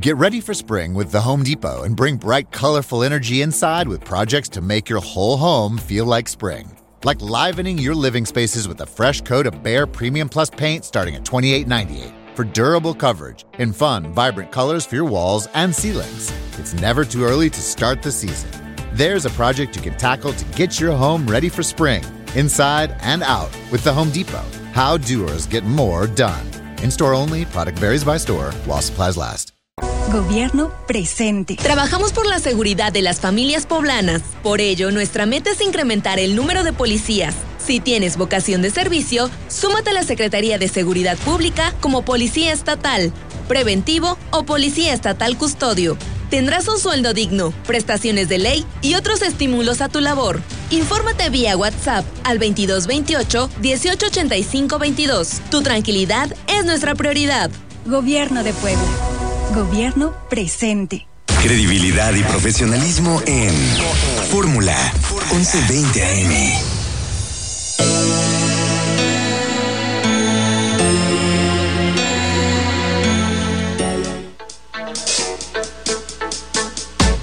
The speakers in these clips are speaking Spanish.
Get ready for spring with the Home Depot and bring bright, colorful energy inside with projects to make your whole home feel like spring. Like livening your living spaces with a fresh coat of Bare Premium Plus paint starting at $28.98 for durable coverage in fun, vibrant colors for your walls and ceilings. It's never too early to start the season. There's a project you can tackle to get your home ready for spring, inside and out with the Home Depot. How doers get more done. In store only, product varies by store, while supplies last. Gobierno presente. Trabajamos por la seguridad de las familias poblanas. Por ello, nuestra meta es incrementar el número de policías. Si tienes vocación de servicio, súmate a la Secretaría de Seguridad Pública como Policía Estatal, Preventivo o Policía Estatal Custodio. Tendrás un sueldo digno, prestaciones de ley y otros estímulos a tu labor. Infórmate vía WhatsApp al 2228 1885 22. Tu tranquilidad es nuestra prioridad. Gobierno de Puebla. Gobierno presente. Credibilidad y profesionalismo en Fórmula 1120 AM.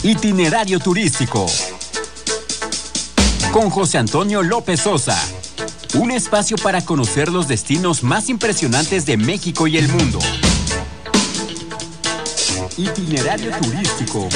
Itinerario turístico. Con José Antonio López Sosa. Un espacio para conocer los destinos más impresionantes de México y el mundo. Itinerario turístico.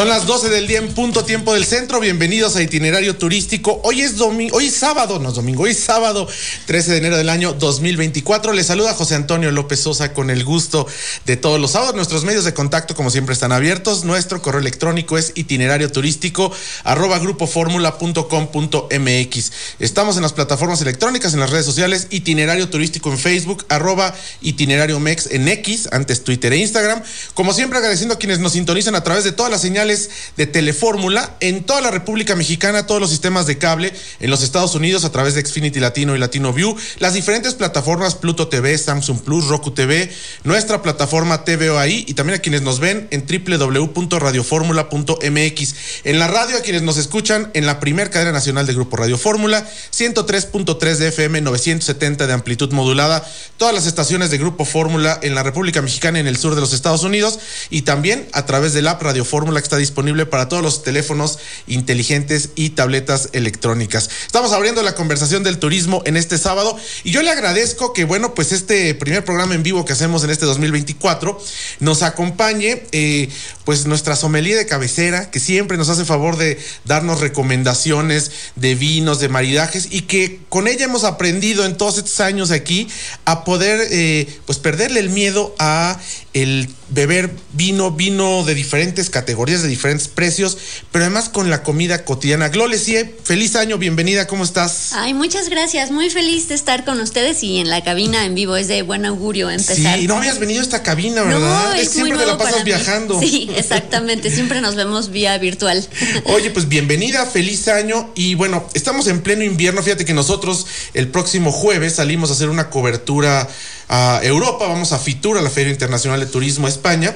Son las 12 del día en punto tiempo del centro. Bienvenidos a Itinerario Turístico. Hoy es domingo, hoy es sábado, no es domingo, hoy sábado 13 de enero del año 2024. Les saluda José Antonio López Sosa con el gusto de todos los sábados. Nuestros medios de contacto, como siempre, están abiertos. Nuestro correo electrónico es itinerario turístico arroba grupoformula.com.mx. Estamos en las plataformas electrónicas, en las redes sociales, itinerario turístico en Facebook, arroba itinerario mex en X, antes Twitter e Instagram. Como siempre, agradeciendo a quienes nos sintonizan a través de todas las señales de Telefórmula en toda la República Mexicana, todos los sistemas de cable en los Estados Unidos a través de Xfinity Latino y Latino View, las diferentes plataformas Pluto TV, Samsung Plus, Roku TV, nuestra plataforma TVO ahí y también a quienes nos ven en www.radioformula.mx. En la radio a quienes nos escuchan en la primer cadena nacional de Grupo Radio Fórmula, 103.3 de FM, 970 de amplitud modulada, todas las estaciones de Grupo Fórmula en la República Mexicana y en el sur de los Estados Unidos y también a través del app Radio Fórmula que está disponible para todos los teléfonos inteligentes y tabletas electrónicas. Estamos abriendo la conversación del turismo en este sábado y yo le agradezco que, bueno, pues este primer programa en vivo que hacemos en este 2024 nos acompañe, eh, pues nuestra sommelier de cabecera, que siempre nos hace favor de darnos recomendaciones de vinos, de maridajes y que con ella hemos aprendido en todos estos años aquí a poder, eh, pues perderle el miedo a el beber vino, vino de diferentes categorías, de diferentes precios, pero además con la comida cotidiana. Glolesie, feliz año, bienvenida, ¿cómo estás? Ay, muchas gracias, muy feliz de estar con ustedes y en la cabina en vivo, es de buen augurio empezar. Sí, no habías venido a esta cabina, ¿verdad? No, es, siempre te la pasas viajando. Sí, exactamente, siempre nos vemos vía virtual. Oye, pues bienvenida, feliz año y bueno, estamos en pleno invierno, fíjate que nosotros el próximo jueves salimos a hacer una cobertura a Europa, vamos a Fitur, a la Feria Internacional de Turismo España.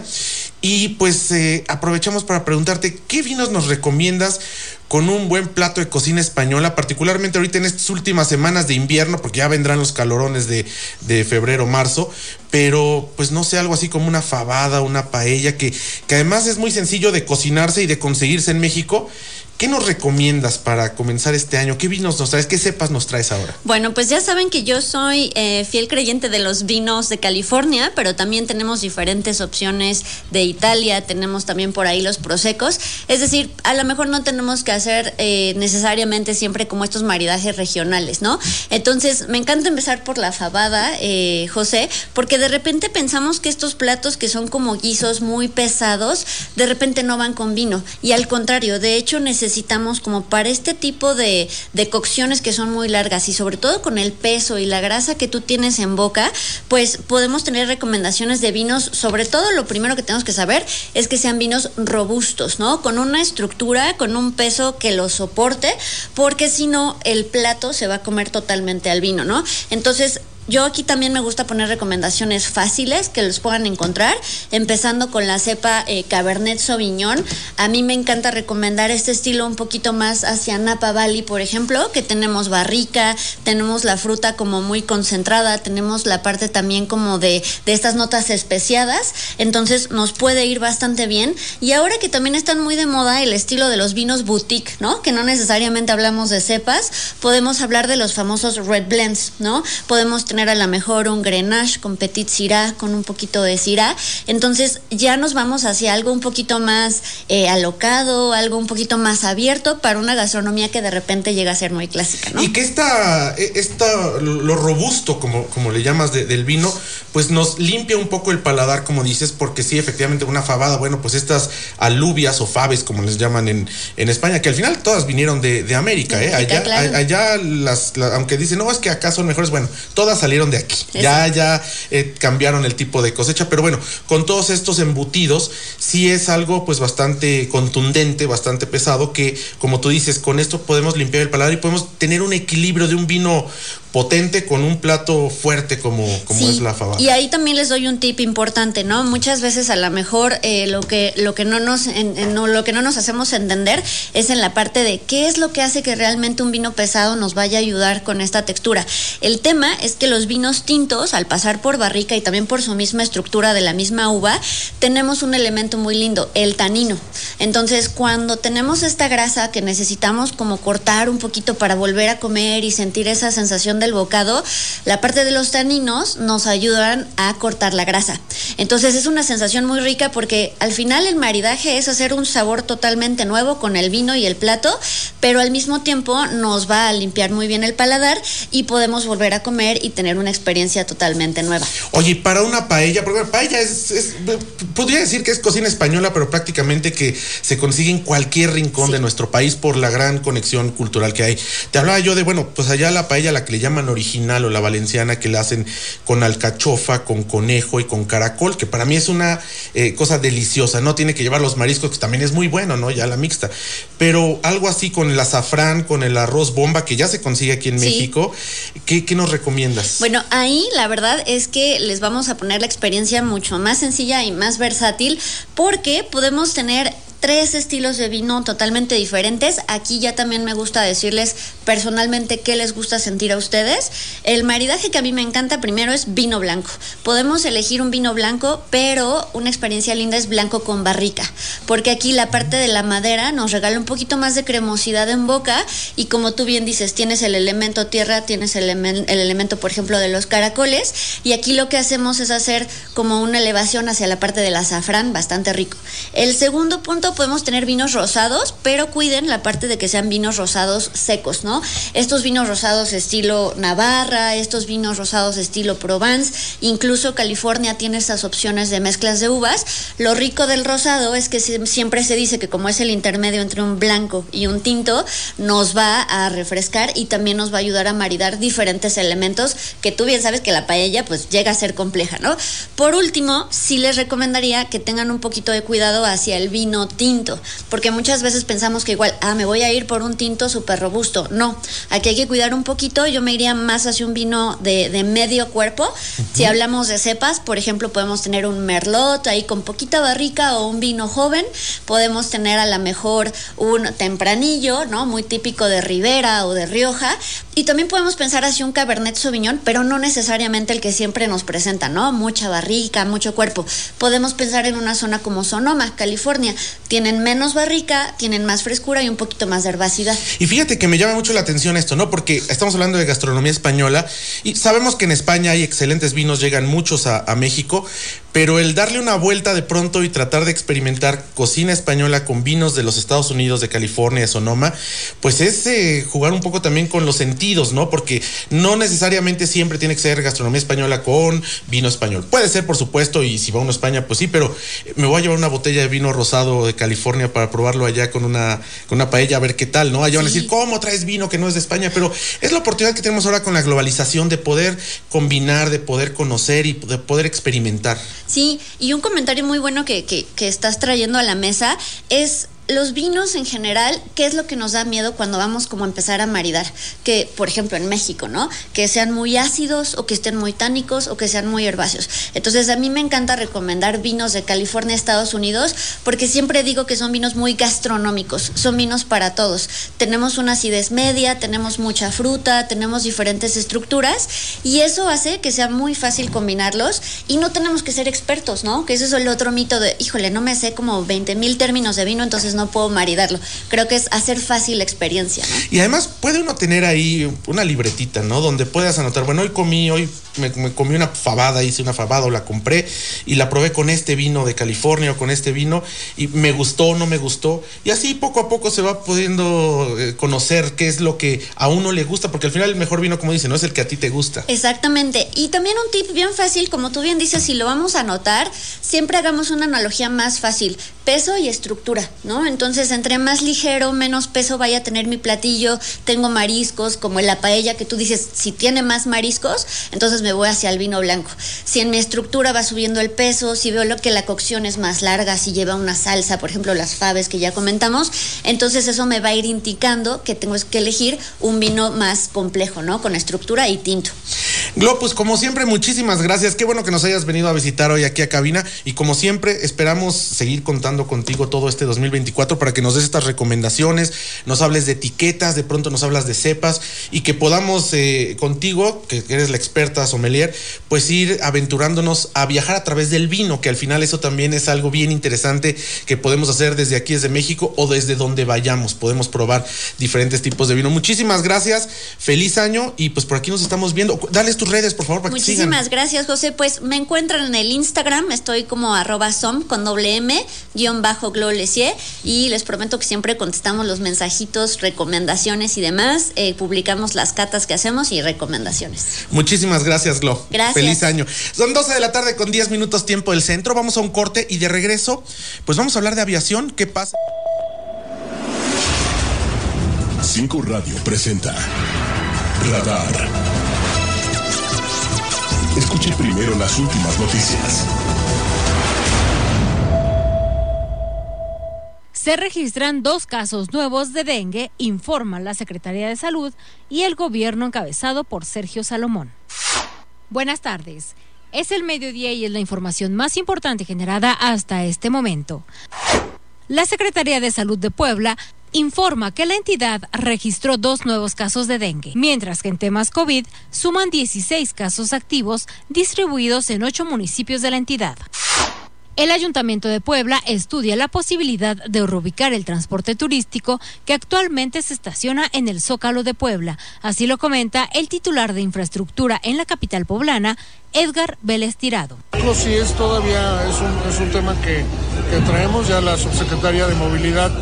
Y pues eh, aprovechamos para preguntarte, ¿qué vinos nos recomiendas con un buen plato de cocina española, particularmente ahorita en estas últimas semanas de invierno, porque ya vendrán los calorones de, de febrero, marzo, pero pues no sé, algo así como una fabada, una paella, que, que además es muy sencillo de cocinarse y de conseguirse en México ¿Qué nos recomiendas para comenzar este año? ¿Qué vinos nos traes? ¿Qué cepas nos traes ahora? Bueno, pues ya saben que yo soy eh, fiel creyente de los vinos de California, pero también tenemos diferentes opciones de Italia, tenemos también por ahí los prosecos. Es decir, a lo mejor no tenemos que hacer eh, necesariamente siempre como estos maridajes regionales, ¿no? Entonces, me encanta empezar por la fabada, eh, José, porque de repente pensamos que estos platos que son como guisos muy pesados, de repente no van con vino. Y al contrario, de hecho, necesitamos necesitamos como para este tipo de, de, cocciones que son muy largas y sobre todo con el peso y la grasa que tú tienes en boca, pues podemos tener recomendaciones de vinos, sobre todo lo primero que tenemos que saber es que sean vinos robustos, ¿no? Con una estructura, con un peso que lo soporte, porque si no el plato se va a comer totalmente al vino, ¿no? Entonces, yo aquí también me gusta poner recomendaciones fáciles que los puedan encontrar, empezando con la cepa eh, Cabernet Sauvignon. A mí me encanta recomendar este estilo un poquito más hacia Napa Valley, por ejemplo, que tenemos barrica, tenemos la fruta como muy concentrada, tenemos la parte también como de, de estas notas especiadas, entonces nos puede ir bastante bien. Y ahora que también están muy de moda el estilo de los vinos boutique, ¿no? Que no necesariamente hablamos de cepas, podemos hablar de los famosos red blends, ¿no? Podemos tener a lo mejor un Grenache con Petit Syrah, con un poquito de Syrah. Entonces ya nos vamos hacia algo un poquito más eh, alocado, algo un poquito más abierto para una gastronomía que de repente llega a ser muy clásica, ¿no? Y que esta, e, esta lo robusto, como, como le llamas, del vino, pues nos limpia un poco el paladar, como dices, porque sí, efectivamente, una fabada, bueno, pues estas alubias o faves, como les llaman en, en España, que al final todas vinieron de, de América, ¿eh? Allá, allá las, aunque dicen, no, es que acá son mejores, bueno, todas salieron de aquí. Ya, ya eh, cambiaron el tipo de cosecha, pero bueno, con todos estos embutidos, sí es algo pues bastante contundente, bastante pesado, que como tú dices, con esto podemos limpiar el paladar y podemos tener un equilibrio de un vino potente con un plato fuerte como, como es la fabada. Y ahí también les doy un tip importante, ¿no? Muchas veces a lo mejor eh, lo que lo que no nos en, no, lo que no nos hacemos entender es en la parte de qué es lo que hace que realmente un vino pesado nos vaya a ayudar con esta textura. El tema es que los vinos tintos, al pasar por barrica y también por su misma estructura de la misma uva, tenemos un elemento muy lindo, el tanino. Entonces, cuando tenemos esta grasa que necesitamos como cortar un poquito para volver a comer y sentir esa sensación de el bocado, la parte de los taninos nos ayudan a cortar la grasa. Entonces es una sensación muy rica porque al final el maridaje es hacer un sabor totalmente nuevo con el vino y el plato, pero al mismo tiempo nos va a limpiar muy bien el paladar y podemos volver a comer y tener una experiencia totalmente nueva. Oye, para una paella, porque paella es, podría decir que es cocina española, pero prácticamente que se consigue en cualquier rincón de nuestro país por la gran conexión cultural que hay. Te hablaba yo de, bueno, pues allá la paella, la que le llaman original o la valenciana que la hacen con alcachofa, con conejo y con caracol, que para mí es una eh, cosa deliciosa, no tiene que llevar los mariscos, que también es muy bueno, ¿no? Ya la mixta. Pero algo así con el azafrán, con el arroz bomba, que ya se consigue aquí en México, ¿qué, ¿qué nos recomiendas? Bueno, ahí la verdad es que les vamos a poner la experiencia mucho más sencilla y más versátil, porque podemos tener tres estilos de vino totalmente diferentes. Aquí ya también me gusta decirles personalmente qué les gusta sentir a ustedes. El maridaje que a mí me encanta primero es vino blanco. Podemos elegir un vino blanco, pero una experiencia linda es blanco con barrica, porque aquí la parte de la madera nos regala un poquito más de cremosidad en boca y como tú bien dices, tienes el elemento tierra, tienes el, el elemento, por ejemplo, de los caracoles y aquí lo que hacemos es hacer como una elevación hacia la parte del azafrán, bastante rico. El segundo punto podemos tener vinos rosados, pero cuiden la parte de que sean vinos rosados secos, ¿no? Estos vinos rosados estilo Navarra, estos vinos rosados estilo Provence, incluso California tiene estas opciones de mezclas de uvas. Lo rico del rosado es que siempre se dice que como es el intermedio entre un blanco y un tinto, nos va a refrescar y también nos va a ayudar a maridar diferentes elementos que tú bien sabes que la paella pues llega a ser compleja, ¿no? Por último, sí les recomendaría que tengan un poquito de cuidado hacia el vino tinto tinto, porque muchas veces pensamos que igual, ah, me voy a ir por un tinto súper robusto. No, aquí hay que cuidar un poquito, yo me iría más hacia un vino de, de medio cuerpo. Si hablamos de cepas, por ejemplo, podemos tener un merlot ahí con poquita barrica o un vino joven, podemos tener a lo mejor un tempranillo, ¿no? Muy típico de Ribera o de Rioja, y también podemos pensar hacia un Cabernet Sauvignon, pero no necesariamente el que siempre nos presenta, ¿no? Mucha barrica, mucho cuerpo. Podemos pensar en una zona como Sonoma, California, tienen menos barrica, tienen más frescura y un poquito más de herbacidad. Y fíjate que me llama mucho la atención esto, ¿no? Porque estamos hablando de gastronomía española y sabemos que en España hay excelentes vinos, llegan muchos a, México, pero el darle una vuelta de pronto y tratar de experimentar cocina española con vinos de los Estados Unidos, de California, de Sonoma, pues es eh, jugar un poco también con los sentidos, ¿no? Porque no necesariamente siempre tiene que ser gastronomía española con vino español. Puede ser, por supuesto, y si va uno a España, pues sí, pero me voy a llevar una botella de vino rosado de California para probarlo allá con una, con una paella, a ver qué tal, ¿no? Allá van a decir, ¿cómo traes vino que no es de España? Pero es la oportunidad que tenemos ahora con la globalización de poder combinar, de poder conocer y de poder experimentar. Sí, y un comentario muy bueno que, que, que estás trayendo a la mesa es los vinos en general, ¿qué es lo que nos da miedo cuando vamos como a empezar a maridar? Que, por ejemplo, en México, ¿no? Que sean muy ácidos o que estén muy tánicos o que sean muy herbáceos. Entonces, a mí me encanta recomendar vinos de California, Estados Unidos, porque siempre digo que son vinos muy gastronómicos, son vinos para todos. Tenemos una acidez media, tenemos mucha fruta, tenemos diferentes estructuras y eso hace que sea muy fácil combinarlos y no tenemos que ser expertos, ¿no? Que ese es el otro mito de, híjole, no me sé como 20 mil términos de vino, entonces no puedo maridarlo. Creo que es hacer fácil la experiencia, ¿no? Y además puede uno tener ahí una libretita, ¿no? Donde puedas anotar, bueno, hoy comí, hoy me, comí una fabada, hice una fabada o la compré y la probé con este vino de California o con este vino y me gustó o no me gustó. Y así poco a poco se va pudiendo eh, conocer qué es lo que a uno le gusta, porque al final el mejor vino, como dice, no es el que a ti te gusta. Exactamente. Y también un tip bien fácil, como tú bien dices, si lo vamos a anotar, siempre hagamos una analogía más fácil, peso y estructura, ¿no? Entonces, entre más ligero, menos peso vaya a tener mi platillo, tengo mariscos, como en la paella que tú dices, si tiene más mariscos, entonces me voy hacia el vino blanco. Si en mi estructura va subiendo el peso, si veo lo que la cocción es más larga, si lleva una salsa, por ejemplo, las faves que ya comentamos, entonces eso me va a ir indicando que tengo que elegir un vino más complejo, ¿no? Con estructura y tinto. Glo, como siempre, muchísimas gracias. Qué bueno que nos hayas venido a visitar hoy aquí a cabina y como siempre, esperamos seguir contando contigo todo este 2024 para que nos des estas recomendaciones, nos hables de etiquetas, de pronto nos hablas de cepas y que podamos eh, contigo, que eres la experta sommelier, pues ir aventurándonos a viajar a través del vino, que al final eso también es algo bien interesante que podemos hacer desde aquí, desde México o desde donde vayamos. Podemos probar diferentes tipos de vino. Muchísimas gracias, feliz año y pues por aquí nos estamos viendo. Dales tus redes, por favor, para Muchísimas gracias, José. Pues me encuentran en el Instagram, estoy como arroba som con doble M, guion bajo Glolesier y les prometo que siempre contestamos los mensajitos, recomendaciones y demás. Eh, publicamos las catas que hacemos y recomendaciones. Muchísimas gracias, Glo. Gracias. Feliz año. Son 12 de la tarde con 10 minutos tiempo del centro. Vamos a un corte y de regreso, pues vamos a hablar de aviación. ¿Qué pasa? 5 Radio presenta Radar. Escuche primero las últimas noticias. Se registran dos casos nuevos de dengue, informa la Secretaría de Salud y el gobierno encabezado por Sergio Salomón. Buenas tardes. Es el mediodía y es la información más importante generada hasta este momento. La Secretaría de Salud de Puebla informa que la entidad registró dos nuevos casos de dengue, mientras que en temas COVID suman 16 casos activos distribuidos en ocho municipios de la entidad. El Ayuntamiento de Puebla estudia la posibilidad de reubicar el transporte turístico que actualmente se estaciona en el Zócalo de Puebla. Así lo comenta el titular de infraestructura en la capital poblana, Edgar Vélez Tirado. Sí, es todavía es un, es un tema que, que traemos ya la subsecretaria de Movilidad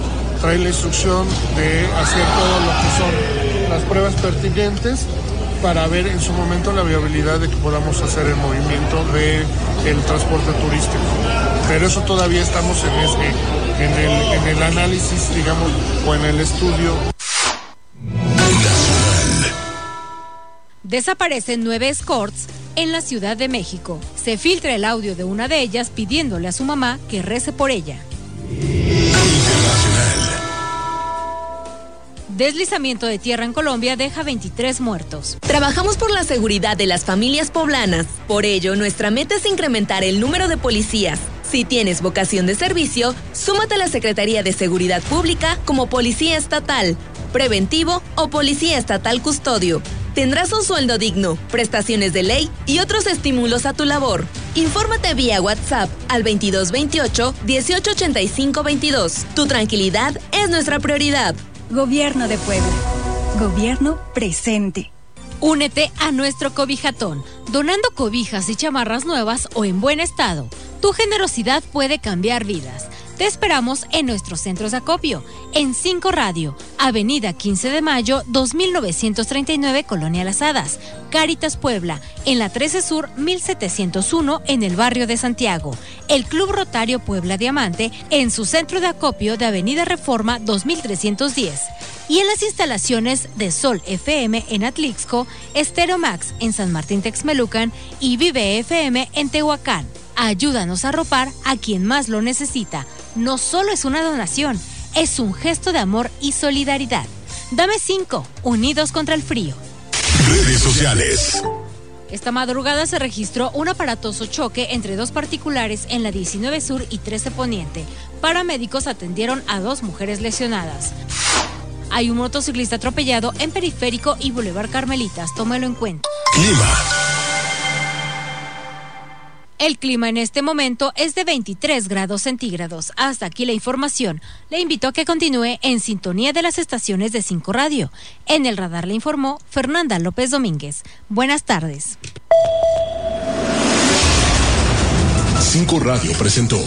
trae la instrucción de hacer todo lo que son las pruebas pertinentes para ver en su momento la viabilidad de que podamos hacer el movimiento del el transporte turístico. Pero eso todavía estamos en, el, en el análisis, digamos, o en el estudio. Desaparecen nueve escorts en la Ciudad de México. Se filtra el audio de una de ellas pidiéndole a su mamá que rece por ella. Deslizamiento de tierra en Colombia deja 23 muertos. Trabajamos por la seguridad de las familias poblanas. Por ello, nuestra meta es incrementar el número de policías. Si tienes vocación de servicio, súmate a la Secretaría de Seguridad Pública como Policía Estatal, Preventivo o Policía Estatal Custodio. Tendrás un sueldo digno, prestaciones de ley y otros estímulos a tu labor. Infórmate vía WhatsApp al 2228 1885 22. Tu tranquilidad es nuestra prioridad. Gobierno de Puebla. Gobierno presente. Únete a nuestro cobijatón, donando cobijas y chamarras nuevas o en buen estado. Tu generosidad puede cambiar vidas. Te esperamos en nuestros centros de acopio, en 5 Radio, Avenida 15 de Mayo, 2939, Colonia Las Hadas, Caritas Puebla, en la 13 Sur, 1701, en el barrio de Santiago, el Club Rotario Puebla Diamante, en su centro de acopio de Avenida Reforma 2310 y en las instalaciones de Sol FM en Atlixco, Estero Max en San Martín Texmelucan y Vive FM en Tehuacán. Ayúdanos a ropar a quien más lo necesita. No solo es una donación, es un gesto de amor y solidaridad. Dame 5, unidos contra el frío. Redes sociales. Esta madrugada se registró un aparatoso choque entre dos particulares en la 19 Sur y 13 Poniente. Paramédicos atendieron a dos mujeres lesionadas. Hay un motociclista atropellado en Periférico y Boulevard Carmelitas. Tómelo en cuenta. Clima. El clima en este momento es de 23 grados centígrados. Hasta aquí la información. Le invito a que continúe en sintonía de las estaciones de 5 Radio. En el radar le informó Fernanda López Domínguez. Buenas tardes. 5 Radio presentó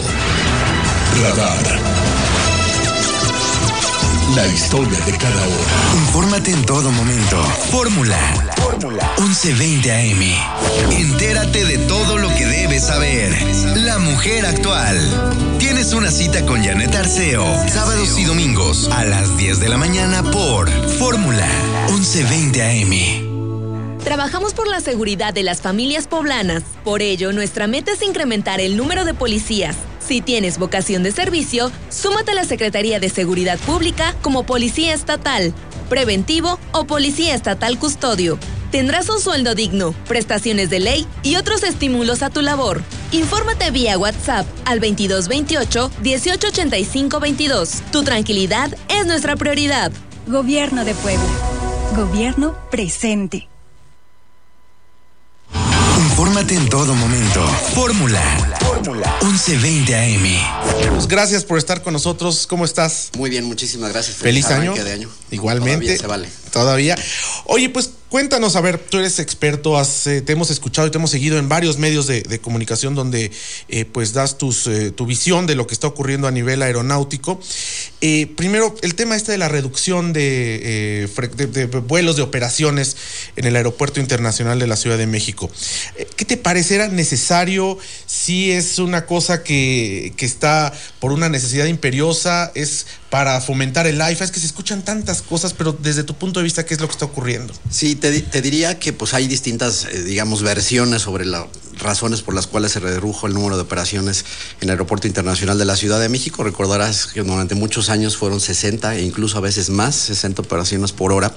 Radar. La historia de cada hora. Infórmate en todo momento. Fórmula. Fórmula. 1120 AM. Entérate de todo lo que debes saber. La mujer actual. Tienes una cita con Janet Arceo. Sábados y domingos a las 10 de la mañana por Fórmula 1120 AM. Trabajamos por la seguridad de las familias poblanas. Por ello, nuestra meta es incrementar el número de policías. Si tienes vocación de servicio, súmate a la Secretaría de Seguridad Pública como Policía Estatal, Preventivo o Policía Estatal Custodio. Tendrás un sueldo digno, prestaciones de ley y otros estímulos a tu labor. Infórmate vía WhatsApp al 2228 1885 22. Tu tranquilidad es nuestra prioridad. Gobierno de Puebla. Gobierno presente. Infórmate en todo momento. Fórmula. Fórmula. 1120 AM. Pues gracias por estar con nosotros. ¿Cómo estás? Muy bien, muchísimas gracias. Feliz, año. arranque de año. Igualmente. Todavía se vale. Todavía. Oye, pues cuéntanos, a ver, tú eres experto, eh, te hemos escuchado y te hemos seguido en varios medios de, comunicación donde eh, pues das tus, eh, tu visión de lo que está ocurriendo a nivel aeronáutico. Primero, el tema este de la reducción de, de- de vuelos de operaciones en el Aeropuerto Internacional de la Ciudad de México. ¿Qué te parecerá necesario? Si es una cosa que, que está por una necesidad imperiosa, es para fomentar el AIFA, es que se escuchan tantas cosas, pero desde tu punto de vista, ¿qué es lo que está ocurriendo? Sí, te, te diría que pues hay distintas, eh, digamos, versiones sobre las razones por las cuales se redujo el número de operaciones en el Aeropuerto Internacional de la Ciudad de México. Recordarás que durante muchos años fueron 60 e incluso a veces más, 60 operaciones por hora.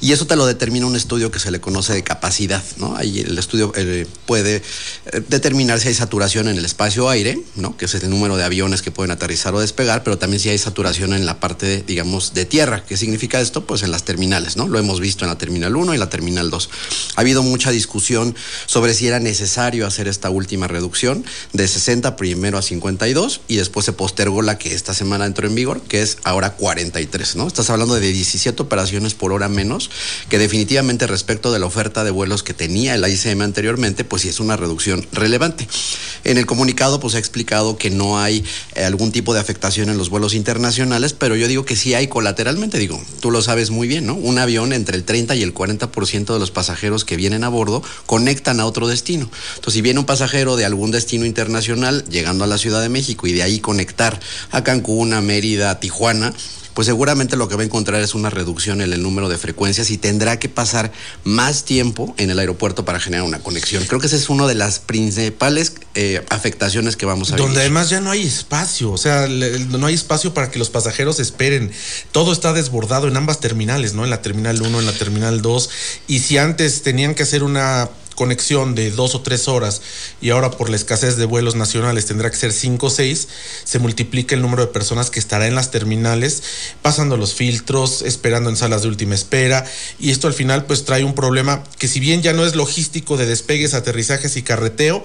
Y eso te lo determina un estudio que se le conoce de capacidad, ¿no? Ahí el estudio eh, puede eh, determinar si hay saturación en el espacio aire, ¿no? Que es el número de aviones que pueden aterrizar o despegar, pero también si hay saturación en la parte, digamos, de tierra. ¿Qué significa esto? Pues en las terminales, ¿no? Lo hemos visto en la terminal 1 y la terminal 2. Ha habido mucha discusión sobre si era necesario hacer esta última reducción de 60 primero a 52 y después se postergó la que esta semana entró en vigor, que es ahora 43, ¿no? Estás hablando de 17 operaciones por hora menos, que definitivamente respecto de la oferta de vuelos que tenía el ICM anteriormente, pues sí es una reducción relevante. En el comunicado pues ha explicado que no hay eh, algún tipo de afectación en los vuelos internacionales, pero yo digo que sí hay colateralmente, digo, tú lo sabes muy bien, ¿no? Un avión entre el 30 y el 40% de los pasajeros que vienen a bordo conectan a otro destino. Entonces, si viene un pasajero de algún destino internacional llegando a la Ciudad de México y de ahí conectar a Cancún, a Mérida, a Tijuana, pues seguramente lo que va a encontrar es una reducción en el número de frecuencias y tendrá que pasar más tiempo en el aeropuerto para generar una conexión. Creo que esa es una de las principales eh, afectaciones que vamos a ver. Donde además ya no hay espacio, o sea, le- no hay espacio para que los pasajeros esperen. Todo está desbordado en ambas terminales, ¿no? En la terminal 1, en la terminal 2. Y si antes tenían que hacer una conexión de dos o tres horas y ahora por la escasez de vuelos nacionales tendrá que ser cinco o seis, se multiplica el número de personas que estará en las terminales pasando los filtros, esperando en salas de última espera y esto al final pues trae un problema que si bien ya no es logístico de despegues, aterrizajes y carreteo,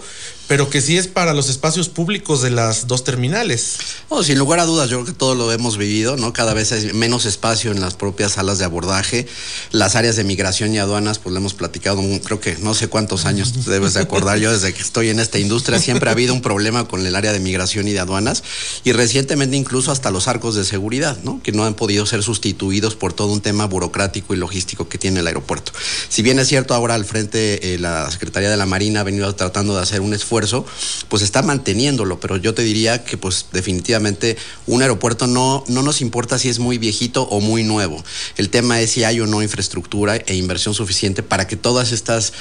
pero que sí es para los espacios públicos de las dos terminales. Oh, sin lugar a dudas, yo creo que todo lo hemos vivido, ¿no? Cada vez hay menos espacio en las propias salas de abordaje. Las áreas de migración y aduanas, pues lo hemos platicado, creo que no sé cuántos años debes de acordar. Yo desde que estoy en esta industria siempre ha habido un problema con el área de migración y de aduanas. Y recientemente incluso hasta los arcos de seguridad, ¿no? Que no han podido ser sustituidos por todo un tema burocrático y logístico que tiene el aeropuerto. Si bien es cierto, ahora al frente eh, la Secretaría de la Marina ha venido tratando de hacer un esfuerzo pues está manteniéndolo, pero yo te diría que pues definitivamente un aeropuerto no, no nos importa si es muy viejito o muy nuevo. El tema es si hay o no infraestructura e inversión suficiente para que todas estas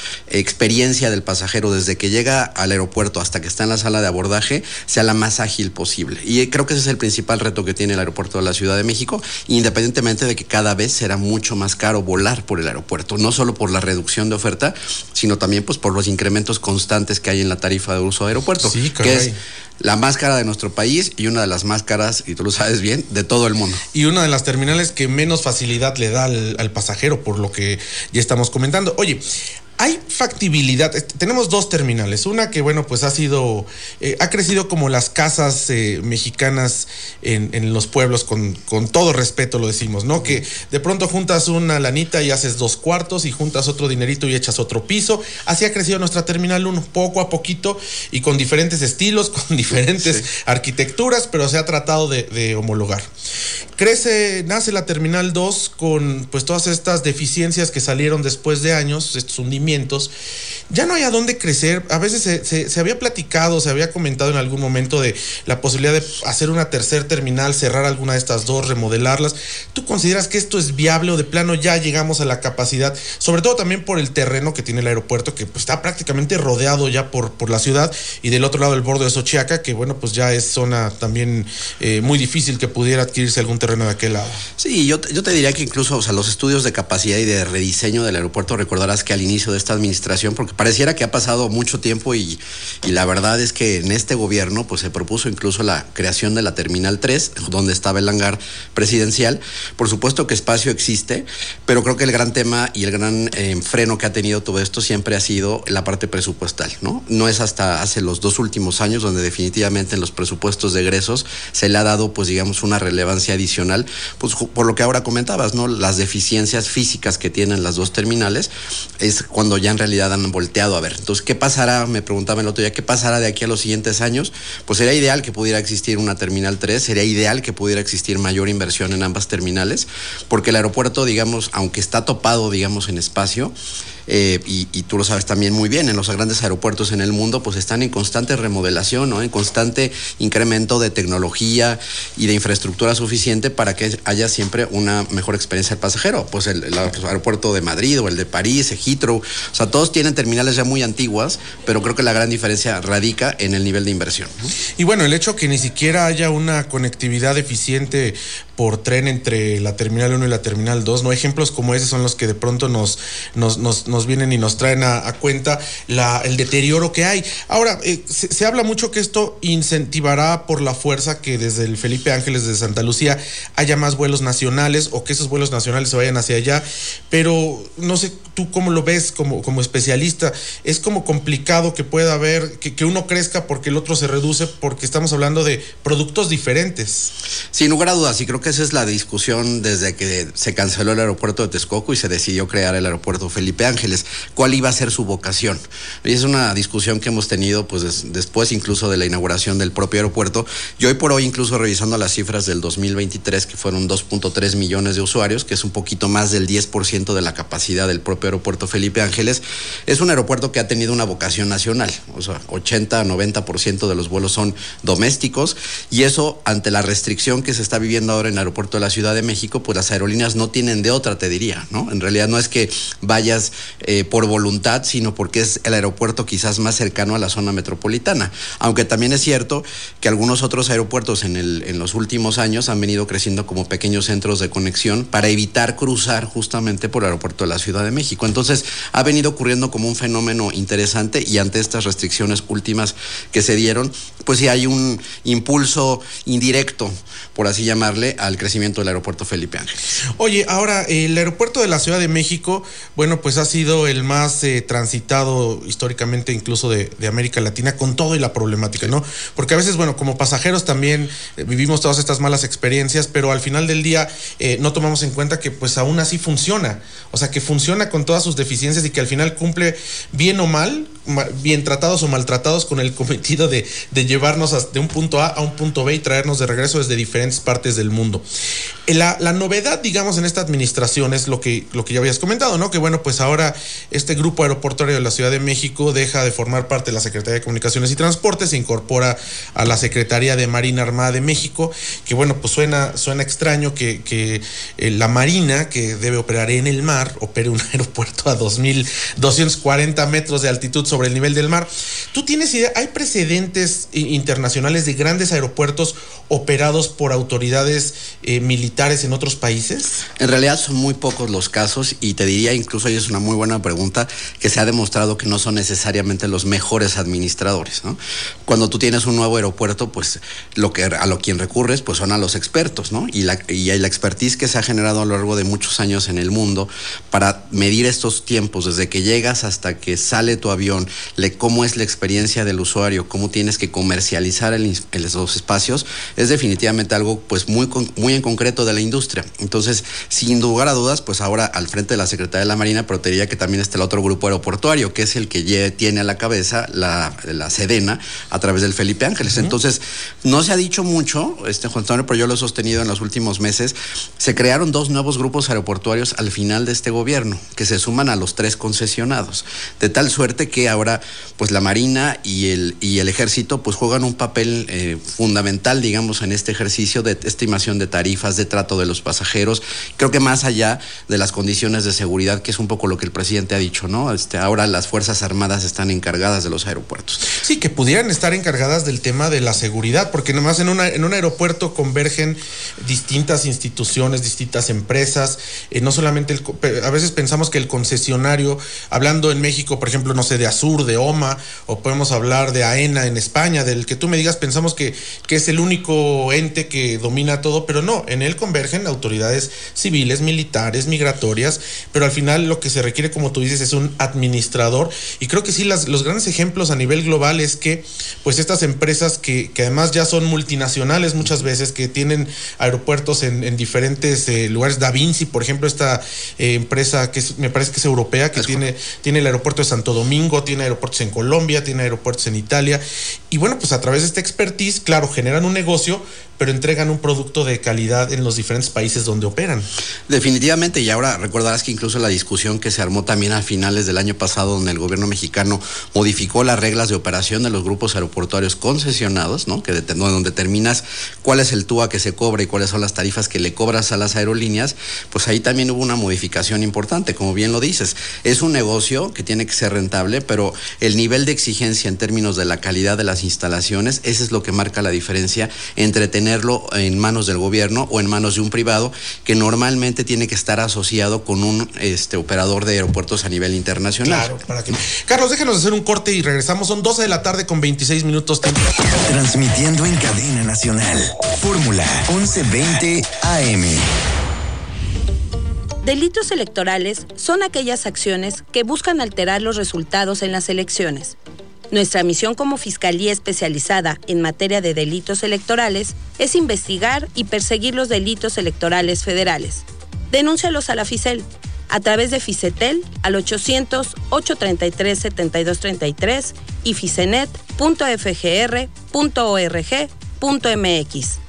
experiencias del pasajero desde que llega al aeropuerto hasta que está en la sala de abordaje sea la más ágil posible. Y creo que ese es el principal reto que tiene el aeropuerto de la Ciudad de México, independientemente de que cada vez será mucho más caro volar por el aeropuerto, no solo por la reducción de oferta, sino también pues por los incrementos constantes que hay en la tarifa de uso de aeropuerto, que es la más cara de nuestro país y una de las más caras, y tú lo sabes bien, de todo el mundo. Y una de las terminales que menos facilidad le da al, al pasajero, por lo que ya estamos comentando. Oye, hay factibilidad. Tenemos dos terminales. Una que, bueno, pues ha sido, eh, ha crecido como las casas eh, mexicanas en, en, los pueblos, con, con, todo respeto lo decimos, ¿no? Que de pronto juntas una lanita y haces dos cuartos y juntas otro dinerito y echas otro piso. Así ha crecido nuestra terminal 1, poco a poquito y con diferentes estilos, con diferentes sí. arquitecturas, pero se ha tratado de, de, homologar. Crece, nace la terminal 2 con pues todas estas deficiencias que salieron después de años, estos hundimientos ya no hay a dónde crecer. A veces se, se, había platicado, se había comentado en algún momento de la posibilidad de hacer una tercer terminal, cerrar alguna de estas dos, remodelarlas. ¿Tú consideras que esto es viable o de plano ya llegamos a la capacidad, sobre todo también por el terreno que tiene el aeropuerto, que pues, está prácticamente rodeado ya por, por la ciudad y del otro lado el borde de Xochiaca, que bueno, pues ya es zona también eh, muy difícil que pudiera adquirirse algún terreno de aquel lado? Sí, yo, yo te diría que incluso los estudios de capacidad y de rediseño del aeropuerto, recordarás que al inicio de esta administración, porque pareciera que ha pasado mucho tiempo y, y, la verdad es que en este gobierno pues se propuso incluso la creación de la Terminal 3, donde estaba el hangar presidencial. Por supuesto que espacio existe, pero creo que el gran tema y el gran eh, freno que ha tenido todo esto siempre ha sido la parte presupuestal, ¿no? No es hasta hace los dos últimos años donde definitivamente en los presupuestos de egresos se le ha dado pues digamos una relevancia adicional, pues por lo que ahora comentabas, ¿no? Las deficiencias físicas que tienen las dos terminales es cuando ya en realidad han volteado a ver. Entonces, ¿qué pasará? Me preguntaba el otro día, ¿qué pasará de aquí a los siguientes años? Pues sería ideal que pudiera existir una terminal 3, sería ideal que pudiera existir mayor inversión en ambas terminales, porque el aeropuerto, digamos, aunque está topado, digamos, en espacio, eh, y, tú lo sabes también muy bien, en los grandes aeropuertos en el mundo pues están en constante remodelación, ¿no? en constante incremento de tecnología y de infraestructura suficiente para que haya siempre una mejor experiencia del pasajero. Pues el, aeropuerto de Madrid o el de París, Heathrow, o sea, todos tienen terminales ya muy antiguas, pero creo que la gran diferencia radica en el nivel de inversión. Y bueno, el hecho que ni siquiera haya una conectividad eficiente por tren entre la Terminal 1 y la Terminal 2, ¿no? Ejemplos como ese son los que de pronto nos, nos vienen y nos traen a, cuenta el deterioro que hay. Ahora, eh, se, habla mucho que esto incentivará por la fuerza que desde el Felipe Ángeles de Santa Lucía haya más vuelos nacionales o que esos vuelos nacionales se vayan hacia allá, pero no sé tú cómo lo ves como, como especialista. Es como complicado que pueda haber, que, que uno crezca porque el otro se reduce, porque estamos hablando de productos diferentes. Sin lugar a dudas, y creo que esa es la discusión desde que se canceló el aeropuerto de Texcoco y se decidió crear el aeropuerto Felipe ¿Cuál iba a ser su vocación? Y es una discusión que hemos tenido pues des, después incluso de la inauguración del propio aeropuerto. Y hoy por hoy, incluso revisando las cifras del 2023, que fueron 2.3 millones de usuarios, que es un poquito más del 10% de la capacidad del propio aeropuerto Felipe Ángeles, es un aeropuerto que ha tenido una vocación nacional. O sea, 80-90% de los vuelos son domésticos y eso ante la restricción que se está viviendo ahora en el aeropuerto de la Ciudad de México, pues las aerolíneas no tienen de otra, te diría, ¿no? En realidad no es que vayas eh, por voluntad, sino porque es el aeropuerto quizás más cercano a la zona metropolitana. Aunque también es cierto que algunos otros aeropuertos en, el, en los últimos años han venido creciendo como pequeños centros de conexión para evitar cruzar justamente por el aeropuerto de la Ciudad de México. Entonces ha venido ocurriendo como un fenómeno interesante y ante estas restricciones últimas que se dieron, pues sí hay un impulso indirecto, por así llamarle, al crecimiento del aeropuerto Felipe Ángeles. Oye, ahora, el aeropuerto de la Ciudad de México, bueno, pues ha sido el más eh, transitado históricamente incluso de, de, América Latina con todo y la problemática, ¿no? Porque a veces, bueno, como pasajeros también eh, vivimos todas estas malas experiencias, pero al final del día eh, no tomamos en cuenta que pues aún así funciona, o sea, que funciona con todas sus deficiencias y que al final cumple bien o mal, bien tratados o maltratados con el cometido de, de llevarnos de un punto A a un punto B y traernos de regreso desde diferentes partes del mundo. La, la, novedad, digamos, en esta administración es lo que, lo que ya habías comentado, ¿no? Que bueno, pues ahora este grupo aeroportuario de la Ciudad de México deja de formar parte de la Secretaría de Comunicaciones y Transportes, se incorpora a la Secretaría de Marina Armada de México, que bueno, pues suena, suena extraño que, eh, la Marina, que debe operar en el mar, opere un aeropuerto a 2.240 metros de altitud sobre el nivel del mar. ¿Tú tienes idea? ¿Hay precedentes internacionales de grandes aeropuertos operados por autoridades eh, militares en otros países? En realidad son muy pocos los casos y te diría, incluso ahí es una muy buena pregunta, que se ha demostrado que no son necesariamente los mejores administradores. ¿no? Cuando tú tienes un nuevo aeropuerto, pues lo que, a lo quien recurres pues son a los expertos, ¿no? Y la, la expertise que se ha generado a lo largo de muchos años en el mundo para medir estos tiempos, desde que llegas hasta que sale tu avión, cómo es la experiencia del usuario, cómo tienes que comercializar el, espacios, es definitivamente algo pues muy, muy en concreto de la industria. Entonces, sin lugar a dudas, pues ahora al frente de la Secretaría de la Marina, pero que también está el otro grupo aeroportuario, que es el que tiene a la cabeza la, la Sedena a través del Felipe Ángeles. Entonces, no se ha dicho mucho, este Juan Antonio, pero yo lo he sostenido en los últimos meses, se crearon dos nuevos grupos aeroportuarios al final de este gobierno, que se suman a los tres concesionados, de tal suerte que ahora pues la Marina y el, y el Ejército pues juegan un papel eh, fundamental, digamos, en este ejercicio de estimación de tarifas, de trato de los pasajeros, creo que más allá de las condiciones de seguridad, que es un poco lo que el presidente ha dicho, ¿no? Este, ahora las Fuerzas Armadas están encargadas de los aeropuertos. Sí, que pudieran estar encargadas del tema de la seguridad, porque nomás en, una, en un aeropuerto convergen distintas instituciones, distintas empresas, eh, no solamente, el, a veces pensamos que el concesionario, hablando en México, por ejemplo, no sé, de Azur, de OMA, o podemos hablar de AENA en España, del que tú me digas, pensamos que, que es el único ente que domina todo, pero no, en él convergen autoridades civiles, militares, migratorias, pero al final lo que se requiere, como tú dices, es un administrador, y creo que sí, las, los grandes ejemplos a nivel global es que, pues estas empresas que, que además ya son multinacionales muchas veces, que tienen aeropuertos en, en diferentes eh, lugares. Da Vinci, por ejemplo, esta eh, empresa que es, me parece que es europea, que tiene, tiene el aeropuerto de Santo Domingo, tiene aeropuertos en Colombia, tiene aeropuertos en Italia. Y bueno, pues a través de esta expertise, claro, generan un negocio, pero entregan un producto de calidad en los diferentes países donde operan. Definitivamente, y ahora recordarás que incluso la discusión que se armó también a finales del año pasado, donde el gobierno mexicano modificó las reglas de operación de los grupos aeroportuarios concesionados, ¿no? Que de, donde determinas cuál es el TUA que se cobra y cuáles son las tarifas que le cobras a las aerolíneas, pues ahí también hubo una modificación importante, como bien lo dices. Es un negocio que tiene que ser rentable, pero el nivel de exigencia en términos de la calidad de las instalaciones, ese es lo que marca la diferencia entre tener tenerlo en manos del gobierno o en manos de un privado que normalmente tiene que estar asociado con un este, operador de aeropuertos a nivel internacional. Claro, para que... Carlos, déjenos hacer un corte y regresamos. Son 12 de la tarde con 26 minutos. Transmitiendo en cadena nacional. Fórmula 1120 AM. Delitos electorales son aquellas acciones que buscan alterar los resultados en las elecciones. Nuestra misión como Fiscalía especializada en materia de delitos electorales es investigar y perseguir los delitos electorales federales. Denúncialos a la FICEL a través de FICETEL al 800-833-7233 y ficenet.fgr.org.mx.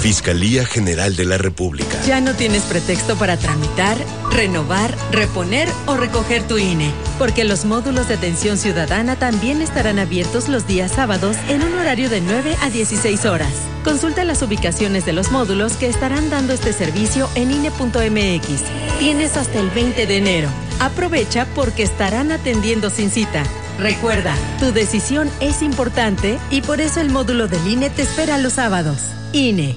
Fiscalía General de la República. Ya no tienes pretexto para tramitar, renovar, reponer o recoger tu INE, porque los módulos de atención ciudadana también estarán abiertos los días sábados en un horario de 9 a 16 horas. Consulta las ubicaciones de los módulos que estarán dando este servicio en INE.mx. Tienes hasta el 20 de enero. Aprovecha porque estarán atendiendo sin cita. Recuerda, tu decisión es importante y por eso el módulo del INE te espera los sábados. INE.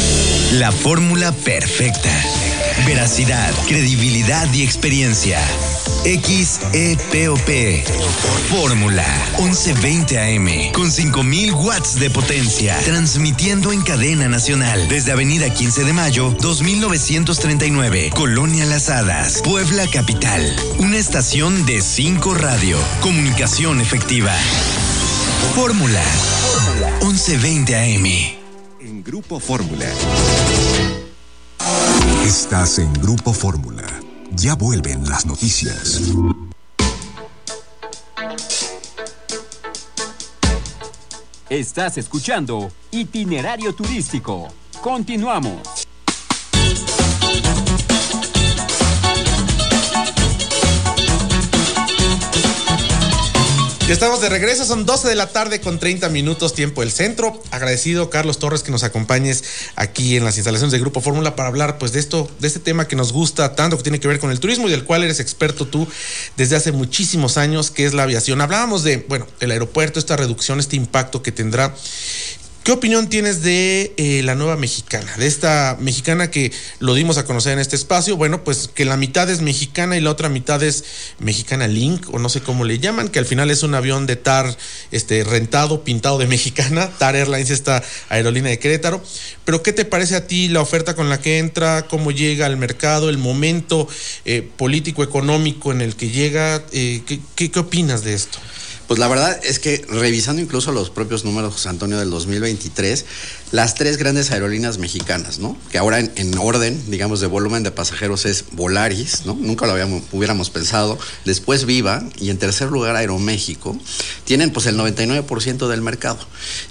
La fórmula perfecta. Veracidad, credibilidad y experiencia. XEPOP. Fórmula 1120 AM con 5000 watts de potencia, transmitiendo en cadena nacional desde Avenida 15 de Mayo, 2939, Colonia Las Hadas, Puebla Capital. Una estación de 5 radio, comunicación efectiva. Fórmula 1120 AM. Grupo Fórmula. Estás en Grupo Fórmula. Ya vuelven las noticias. Estás escuchando Itinerario Turístico. Continuamos. Estamos de regreso, son 12 de la tarde con 30 minutos tiempo del centro. Agradecido Carlos Torres que nos acompañes aquí en las instalaciones de Grupo Fórmula para hablar pues de esto, de este tema que nos gusta tanto que tiene que ver con el turismo y del cual eres experto tú desde hace muchísimos años, que es la aviación. Hablábamos de, bueno, el aeropuerto, esta reducción, este impacto que tendrá ¿Qué opinión tienes de eh, la nueva mexicana? De esta mexicana que lo dimos a conocer en este espacio. Bueno, pues que la mitad es mexicana y la otra mitad es mexicana Link, o no sé cómo le llaman, que al final es un avión de TAR este, rentado, pintado de mexicana. TAR Airlines, esta aerolínea de Querétaro. Pero, ¿qué te parece a ti la oferta con la que entra? ¿Cómo llega al mercado? ¿El momento eh, político-económico en el que llega? Eh, ¿qué, qué, qué opinas de esto? Pues la verdad es que revisando incluso los propios números, José Antonio, del 2023, las tres grandes aerolíneas mexicanas, ¿no? Que ahora en, en, orden, digamos, de volumen de pasajeros es Volaris, ¿no? Nunca lo habíamos, hubiéramos pensado. Después Viva y en tercer lugar Aeroméxico. Tienen pues el 99% del mercado.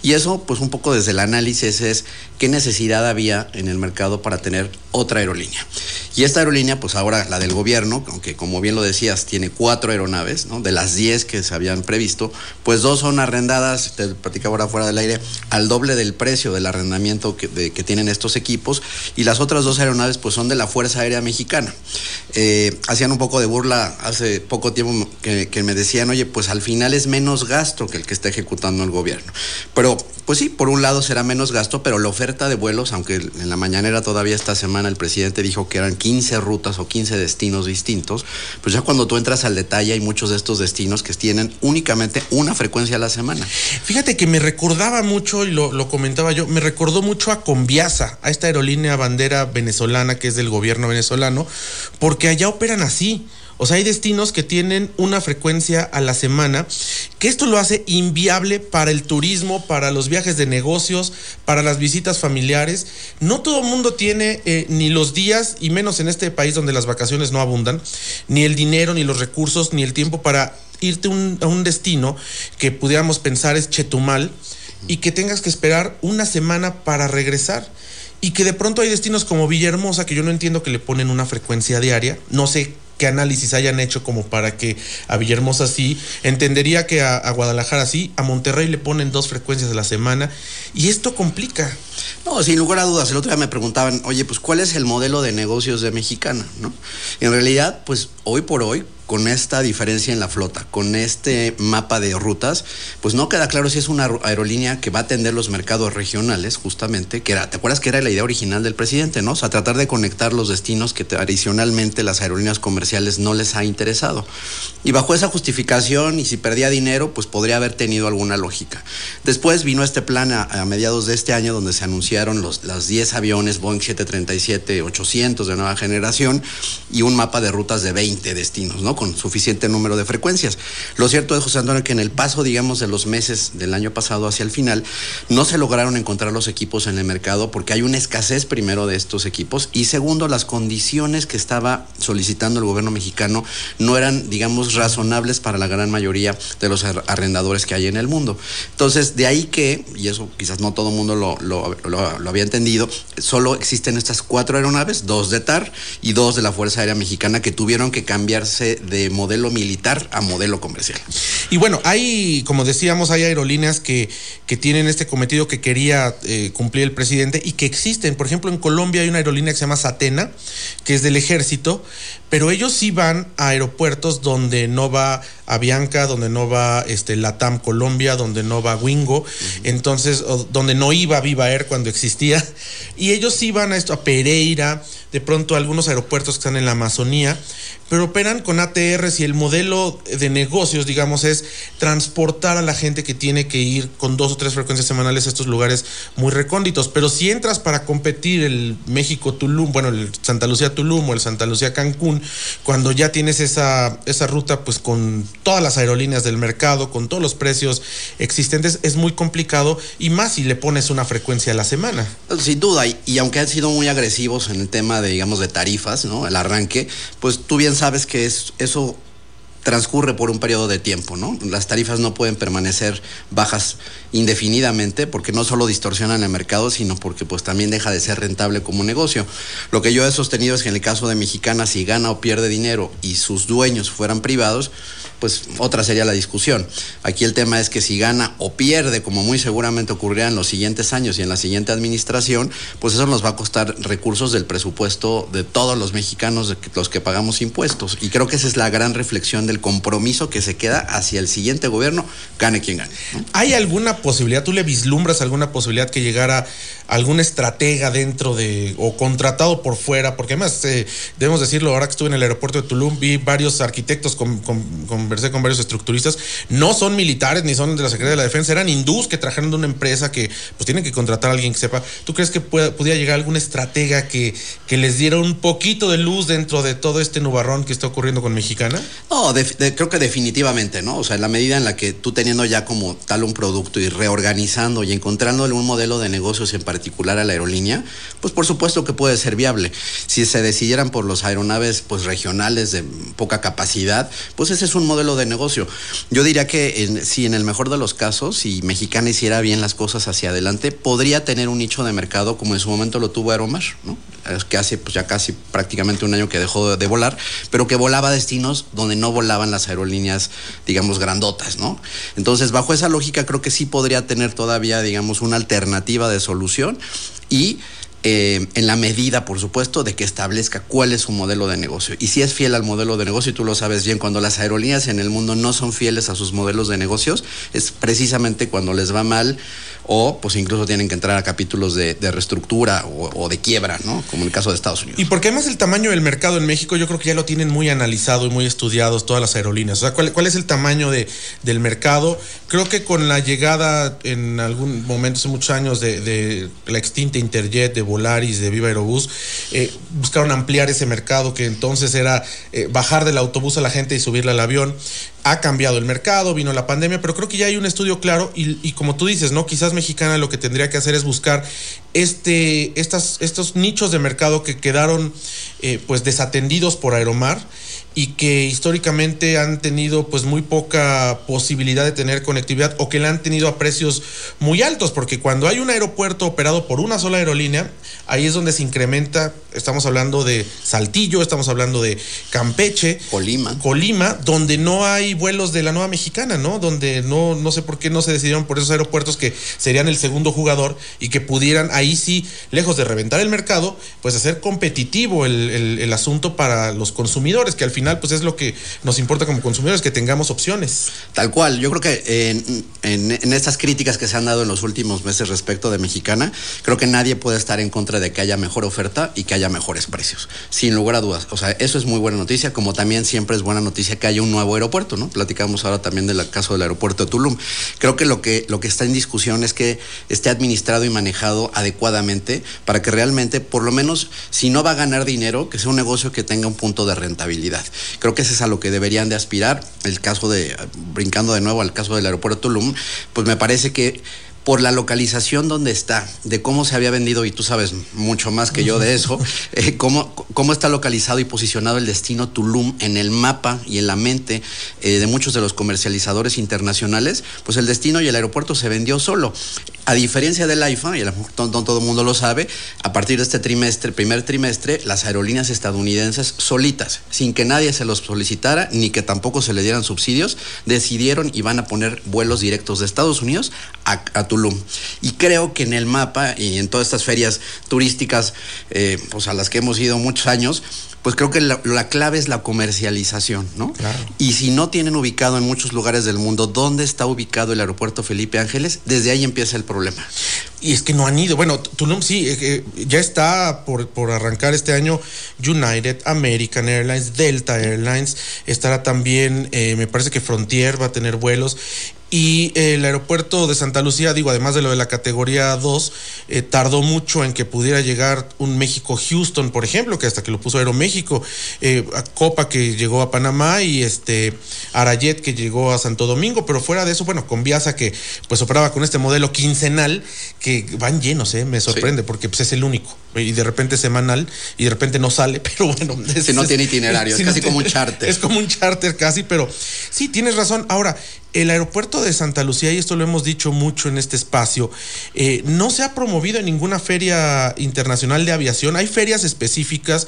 Y eso pues un poco desde el análisis es qué necesidad había en el mercado para tener otra aerolínea. Y esta aerolínea pues ahora la del gobierno, aunque como bien lo decías, tiene cuatro aeronaves, ¿no? De las 10 que se habían previsto, pues dos son arrendadas, te platicaba ahora fuera del aire, al doble del precio de la arrendamiento que, tienen estos equipos y las otras dos aeronaves pues son de la Fuerza Aérea Mexicana. Eh, hacían un poco de burla hace poco tiempo que, que, me decían, oye, pues al final es menos gasto que el que está ejecutando el gobierno. Pero pues sí, por un lado será menos gasto, pero la oferta de vuelos, aunque en la mañanera todavía esta semana el presidente dijo que eran 15 rutas o 15 destinos distintos, pues ya cuando tú entras al detalle hay muchos de estos destinos que tienen únicamente una frecuencia a la semana. Fíjate que me recordaba mucho, y lo, lo comentaba yo, me recordó mucho a Conviasa, a esta aerolínea bandera venezolana que es del gobierno venezolano, porque allá operan así. O sea, hay destinos que tienen una frecuencia a la semana, que esto lo hace inviable para el turismo, para los viajes de negocios, para las visitas familiares. No todo el mundo tiene eh, ni los días, y menos en este país donde las vacaciones no abundan, ni el dinero, ni los recursos, ni el tiempo para irte a un destino que pudiéramos pensar es Chetumal y que tengas que esperar una semana para regresar y que de pronto hay destinos como Villahermosa que yo no entiendo que le ponen una frecuencia diaria, no sé qué análisis hayan hecho como para que a Villahermosa sí, entendería que a, Guadalajara sí, a Monterrey le ponen dos frecuencias a la semana y esto complica. No, sin lugar a dudas. El otro día me preguntaban, oye, pues ¿cuál es el modelo de negocios de Mexicana? ¿no? En realidad, pues hoy por hoy, con esta diferencia en la flota, con este mapa de rutas, pues no queda claro si es una aerolínea que va a atender los mercados regionales, justamente, que era, ¿te acuerdas que era la idea original del presidente, no? O sea, tratar de conectar los destinos que tradicionalmente las aerolíneas comerciales no les ha interesado. Y bajo esa justificación, y si perdía dinero, pues podría haber tenido alguna lógica. Después vino este plan a, a mediados de este año donde se anunciaron los las 10 aviones Boeing 737-800 de nueva generación y un mapa de rutas de 20 destinos, ¿no? Con suficiente número de frecuencias. Lo cierto es, José Antonio, que en el paso, digamos, de los meses del año pasado hacia el final, no se lograron encontrar los equipos en el mercado porque hay una escasez primero de estos equipos y segundo, las condiciones que estaba solicitando el gobierno mexicano no eran, digamos, razonables para la gran mayoría de los arrendadores que hay en el mundo. Entonces, de ahí que, y eso quizás no todo el mundo lo, lo, había entendido, solo existen estas cuatro aeronaves, dos de TAR y dos de la Fuerza Aérea Mexicana que tuvieron que cambiarse de modelo militar a modelo comercial. Y bueno, hay, como decíamos, hay aerolíneas que, que tienen este cometido que quería eh, cumplir el presidente y que existen. Por ejemplo, en Colombia hay una aerolínea que se llama Satena, que es del ejército, pero ellos sí van a aeropuertos donde no va Avianca, donde no va este, Latam Colombia, donde no va Wingo, uh -huh. entonces, donde no iba Viva Air cuando existía. Y ellos sí van a esto, a Pereira, de pronto a algunos aeropuertos que están en la Amazonía, pero operan con ATRs y el modelo de negocios, digamos, es transportar a la gente que tiene que ir con dos o tres frecuencias semanales a estos lugares muy recónditos. Pero si entras para competir el México-Tulum, bueno, el Santa Lucía-Tulum o el Santa Lucía-Cancún, cuando ya tienes esa, esa ruta, pues con todas las aerolíneas del mercado, con todos los precios existentes, es muy complicado y más si le pones una frecuencia a la semana. Sin duda, y aunque han sido muy agresivos en el tema de, digamos, de tarifas, ¿no? El arranque, pues tú bien sabes que es, eso transcurre por un periodo de tiempo, ¿no? Las tarifas no pueden permanecer bajas indefinidamente porque no solo distorsionan el mercado, sino porque pues también deja de ser rentable como negocio. Lo que yo he sostenido es que en el caso de Mexicana, si gana o pierde dinero y sus dueños fueran privados, pues otra sería la discusión. Aquí el tema es que si gana o pierde, como muy seguramente ocurrirá en los siguientes años y en la siguiente administración, pues eso nos va a costar recursos del presupuesto de todos los mexicanos, los que pagamos impuestos. Y creo que esa es la gran reflexión del compromiso que se queda hacia el siguiente gobierno, gane quien gane. ¿Hay alguna posibilidad, tú le vislumbras alguna posibilidad que llegara algún estratega dentro de, o contratado por fuera? Porque además, eh, debemos decirlo, ahora que estuve en el aeropuerto de Tulum, vi varios arquitectos, con, con, conversé con varios estructuristas, no son militares ni son de la Secretaría de la Defensa, eran hindús que trajeron de una empresa que pues tienen que contratar a alguien que sepa. ¿Tú crees que pudiera llegar algún estratega que, que les diera un poquito de luz dentro de todo este nubarrón que está ocurriendo con Mexicana? No, de, de, creo que definitivamente, ¿no? O sea, en la medida en la que tú teniendo ya como tal un producto y reorganizando y encontrándole un modelo de negocios en particular a la aerolínea, pues por supuesto que puede ser viable. Si se decidieran por los aeronaves pues regionales de poca capacidad, pues ese es un modelo de negocio. Yo diría que si en el mejor de los casos, si Mexicana hiciera bien las cosas hacia adelante, podría tener un nicho de mercado como en su momento lo tuvo Aeromar, ¿no? que hace pues ya casi prácticamente un año que dejó de, de, volar, pero que volaba a destinos donde no volaban las aerolíneas, digamos, grandotas, ¿no? Entonces, bajo esa lógica, creo que sí podría tener todavía, digamos, una alternativa de solución y eh, en la medida, por supuesto, de que establezca cuál es su modelo de negocio. Y si es fiel al modelo de negocio, y tú lo sabes bien, cuando las aerolíneas en el mundo no son fieles a sus modelos de negocios, es precisamente cuando les va mal o pues incluso tienen que entrar a capítulos de, reestructura o, o, de quiebra, ¿no? Como en el caso de Estados Unidos. Y porque además el tamaño del mercado en México yo creo que ya lo tienen muy analizado y muy estudiados todas las aerolíneas. O sea, ¿cuál, cuál es el tamaño de, del mercado? Creo que con la llegada en algún momento hace muchos años de, de la extinta Interjet, de Volaris, de Viva Aerobús, eh, buscaron ampliar ese mercado que entonces era eh, bajar del autobús a la gente y subirle al avión ha cambiado el mercado, vino la pandemia, pero creo que ya hay un estudio claro y, y, como tú dices, ¿no? Quizás Mexicana lo que tendría que hacer es buscar este, estas, estos nichos de mercado que quedaron eh, pues desatendidos por Aeromar y que históricamente han tenido pues muy poca posibilidad de tener conectividad o que la han tenido a precios muy altos, porque cuando hay un aeropuerto operado por una sola aerolínea, ahí es donde se incrementa, estamos hablando de Saltillo, estamos hablando de Campeche, Colima, Colima, donde no hay vuelos de la nueva mexicana, ¿no? Donde no, no sé por qué no se decidieron por esos aeropuertos que serían el segundo jugador y que pudieran ahí sí, lejos de reventar el mercado, pues hacer competitivo el, el, el asunto para los consumidores, que al final pues es lo que nos importa como consumidores, que tengamos opciones. Tal cual, yo creo que en, en, en, estas críticas que se han dado en los últimos meses respecto de Mexicana, creo que nadie puede estar en contra de que haya mejor oferta y que haya mejores precios, sin lugar a dudas. O sea, eso es muy buena noticia, como también siempre es buena noticia que haya un nuevo aeropuerto, ¿no? Platicamos ahora también del caso del aeropuerto de Tulum. Creo que lo que, lo que está en discusión es que esté administrado y manejado adecuadamente para que realmente, por lo menos, si no va a ganar dinero, que sea un negocio que tenga un punto de rentabilidad. Creo que eso es a lo que deberían de aspirar. El caso de, brincando de nuevo al caso del aeropuerto Tulum, pues me parece que por la localización donde está, de cómo se había vendido, y tú sabes mucho más que yo de eso, eh, cómo, cómo está localizado y posicionado el destino Tulum en el mapa y en la mente eh, de muchos de los comercializadores internacionales, pues el destino y el aeropuerto se vendió solo. A diferencia del AIFA, y a lo mejor todo, el mundo lo sabe, a partir de este trimestre, primer trimestre, las aerolíneas estadounidenses solitas, sin que nadie se los solicitara, ni que tampoco se le dieran subsidios, decidieron y van a poner vuelos directos de Estados Unidos a, a Tulum. Y creo que en el mapa y en todas estas ferias turísticas, eh, pues a las que hemos ido muchos años, pues creo que la, la, clave es la comercialización, ¿no? Claro. Y si no tienen ubicado en muchos lugares del mundo dónde está ubicado el aeropuerto Felipe Ángeles, desde ahí empieza el problema. Y es que no han ido. Bueno, Tulum sí, eh, ya está por, por, arrancar este año United, American Airlines, Delta Airlines, estará también, eh, me parece que Frontier va a tener vuelos. Y el aeropuerto de Santa Lucía, digo, además de lo de la categoría 2, eh, tardó mucho en que pudiera llegar un México-Houston, por ejemplo, que hasta que lo puso Aeroméxico, eh, a Copa que llegó a Panamá y este Arayet que llegó a Santo Domingo, pero fuera de eso, bueno, con Viasa que pues operaba con este modelo quincenal, que van llenos, eh, me sorprende, sí. porque pues, es el único, y de repente semanal, y de repente no sale, pero bueno. Es, si no tiene itinerario, es casi no como un charter. Es como un charter casi, pero sí, tienes razón. Ahora, el aeropuerto de Santa Lucía, y esto lo hemos dicho mucho en este espacio, eh, no se ha promovido en ninguna feria internacional de aviación. Hay ferias específicas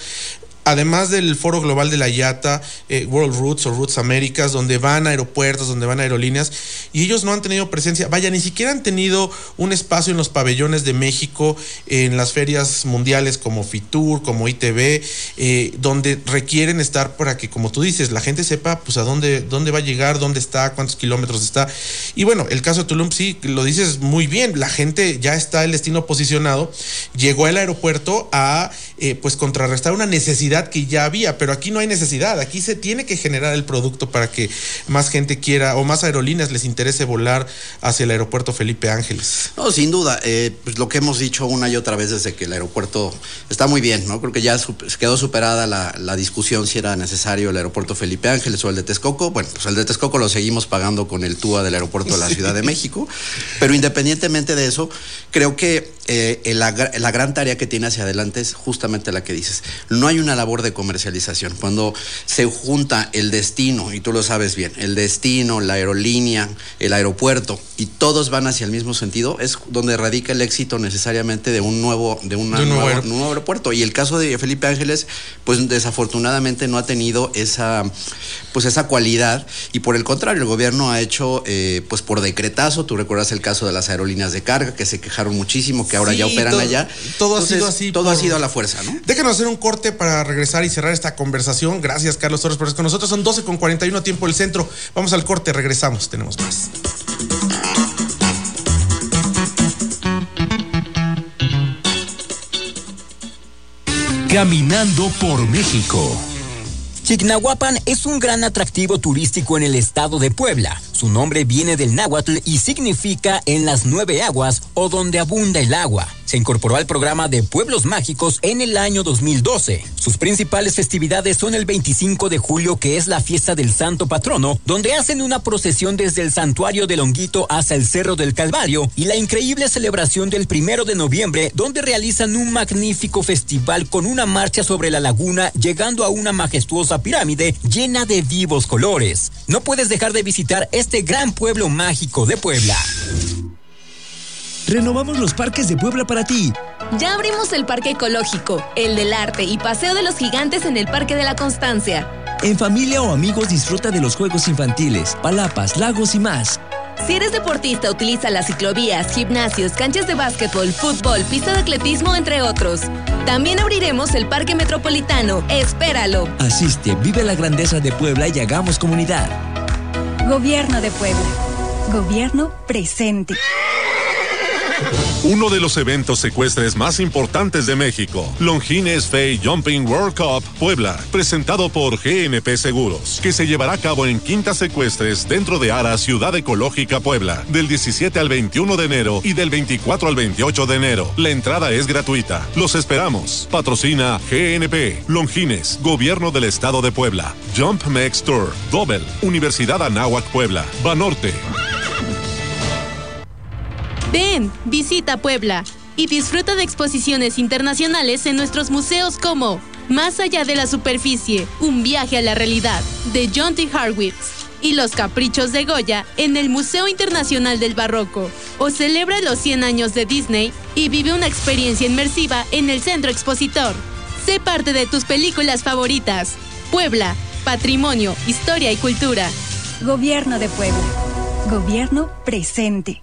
además del foro global de la IATA, eh, World Routes o Routes Américas, donde van aeropuertos, donde van aerolíneas, y ellos no han tenido presencia, vaya, ni siquiera han tenido un espacio en los pabellones de México, en las ferias mundiales como FITUR, como ITV, eh, donde requieren estar para que, como tú dices, la gente sepa pues a dónde, dónde va a llegar, dónde está, cuántos kilómetros está. Y bueno, el caso de Tulum sí, lo dices muy bien, la gente ya está el destino posicionado, llegó al aeropuerto a eh, pues contrarrestar una necesidad que ya había, pero aquí no hay necesidad, aquí se tiene que generar el producto para que más gente quiera o más aerolíneas les interese volar hacia el aeropuerto Felipe Ángeles. No, sin duda, eh, pues lo que hemos dicho una y otra vez desde que el aeropuerto está muy bien, ¿no? Creo que ya quedó superada la, la discusión si era necesario el aeropuerto Felipe Ángeles o el de Texcoco. Bueno, pues el de Texcoco lo seguimos pagando con el TUA del aeropuerto de la Ciudad de México, pero independientemente de eso, creo que eh, la, la gran tarea que tiene hacia adelante es justamente la que dices. No hay una labor de comercialización. Cuando se junta el destino, y tú lo sabes bien, el destino, la aerolínea, el aeropuerto, y todos van hacia el mismo sentido, es donde radica el éxito necesariamente de un nuevo, de, una de un nuevo, nuevo, un nuevo aeropuerto. Y el caso de Felipe Ángeles, pues desafortunadamente no ha tenido esa, pues esa cualidad, y por el contrario, el gobierno ha hecho, eh, pues por decretazo, tú recuerdas el caso de las aerolíneas de carga, que se quejaron muchísimo, que ahora Sí, ya operan todo- allá. todo ha sido así Todo por- ha sido a la fuerza, ¿no? Déjanos hacer un corte para regresar y cerrar esta conversación. Gracias, Carlos Torres, por estar con nosotros. Son 12 con 41 tiempo del centro. Vamos al corte, regresamos. Tenemos más. Caminando por México. Chignahuapan es un gran atractivo turístico en el estado. de Puebla. Su nombre viene del náhuatl y significa en las nueve aguas o donde abunda el agua. Se incorporó al programa de Pueblos Mágicos en el año 2012. Sus principales festividades son el 25 de julio, que es la fiesta del Santo Patrono, donde hacen una procesión desde el santuario de Longuito hasta el Cerro del Calvario, y la increíble celebración del primero de noviembre, donde realizan un magnífico festival con una marcha sobre la laguna, llegando a una majestuosa pirámide llena de vivos colores. No puedes dejar de visitar este gran pueblo mágico de Puebla. Renovamos los parques de Puebla para ti. Ya abrimos el Parque Ecológico, el del Arte y Paseo de los Gigantes en el Parque de la Constancia. En familia o amigos disfruta de los juegos infantiles, palapas, lagos y más. Si eres deportista, utiliza las ciclovías, gimnasios, canchas de básquetbol, fútbol, pista de atletismo, entre otros. También abriremos el Parque Metropolitano. Espéralo. Asiste, vive la grandeza de Puebla y hagamos comunidad. Gobierno de Puebla. Gobierno presente. Uno de los eventos secuestres más importantes de México, Longines Fay Jumping World Cup Puebla, presentado por GNP Seguros, que se llevará a cabo en Quinta Secuestres dentro de Ara, Ciudad Ecológica Puebla, del 17 al 21 de enero y del 24 al 28 de enero. La entrada es gratuita. Los esperamos. Patrocina GNP, Longines, Gobierno del Estado de Puebla, Jump Mex Tour, Dobel, Universidad Anáhuac Puebla, Banorte. Ven, visita Puebla y disfruta de exposiciones internacionales en nuestros museos como Más allá de la superficie, un viaje a la realidad, de John T. Harwitz, y Los Caprichos de Goya en el Museo Internacional del Barroco, o celebra los 100 años de Disney y vive una experiencia inmersiva en el Centro Expositor. Sé parte de tus películas favoritas. Puebla, patrimonio, historia y cultura. Gobierno de Puebla. Gobierno presente.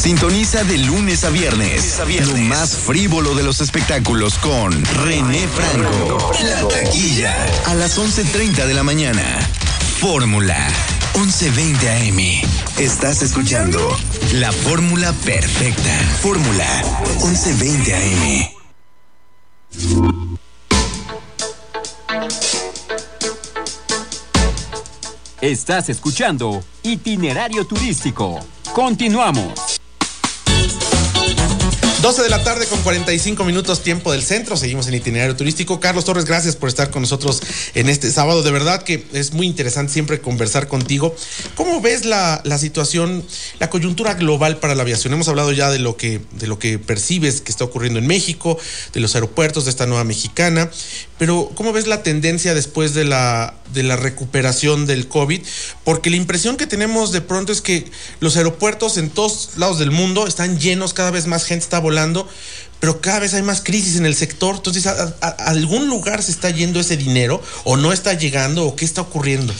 Sintoniza de lunes a viernes, lo más frívolo de los espectáculos con René Franco. La taquilla a las 11.30 de la mañana. Fórmula 1120 AM. Estás escuchando la fórmula perfecta. Fórmula 1120 AM. Estás escuchando Itinerario Turístico. Continuamos. 12 de la tarde con 45 minutos tiempo del centro. Seguimos en itinerario turístico. Carlos Torres, gracias por estar con nosotros en este sábado. De verdad que es muy interesante siempre conversar contigo. ¿Cómo ves la, la situación, la coyuntura global para la aviación? Hemos hablado ya de lo, que, de lo que percibes que está ocurriendo en México, de los aeropuertos, de esta nueva mexicana. Pero ¿cómo ves la tendencia después de la, de la recuperación del COVID? Porque la impresión que tenemos de pronto es que los aeropuertos en todos lados del mundo están llenos, cada vez más gente está pero cada vez hay más crisis en el sector. Entonces, ¿a, algún lugar se está yendo ese dinero o no está llegando o qué está ocurriendo?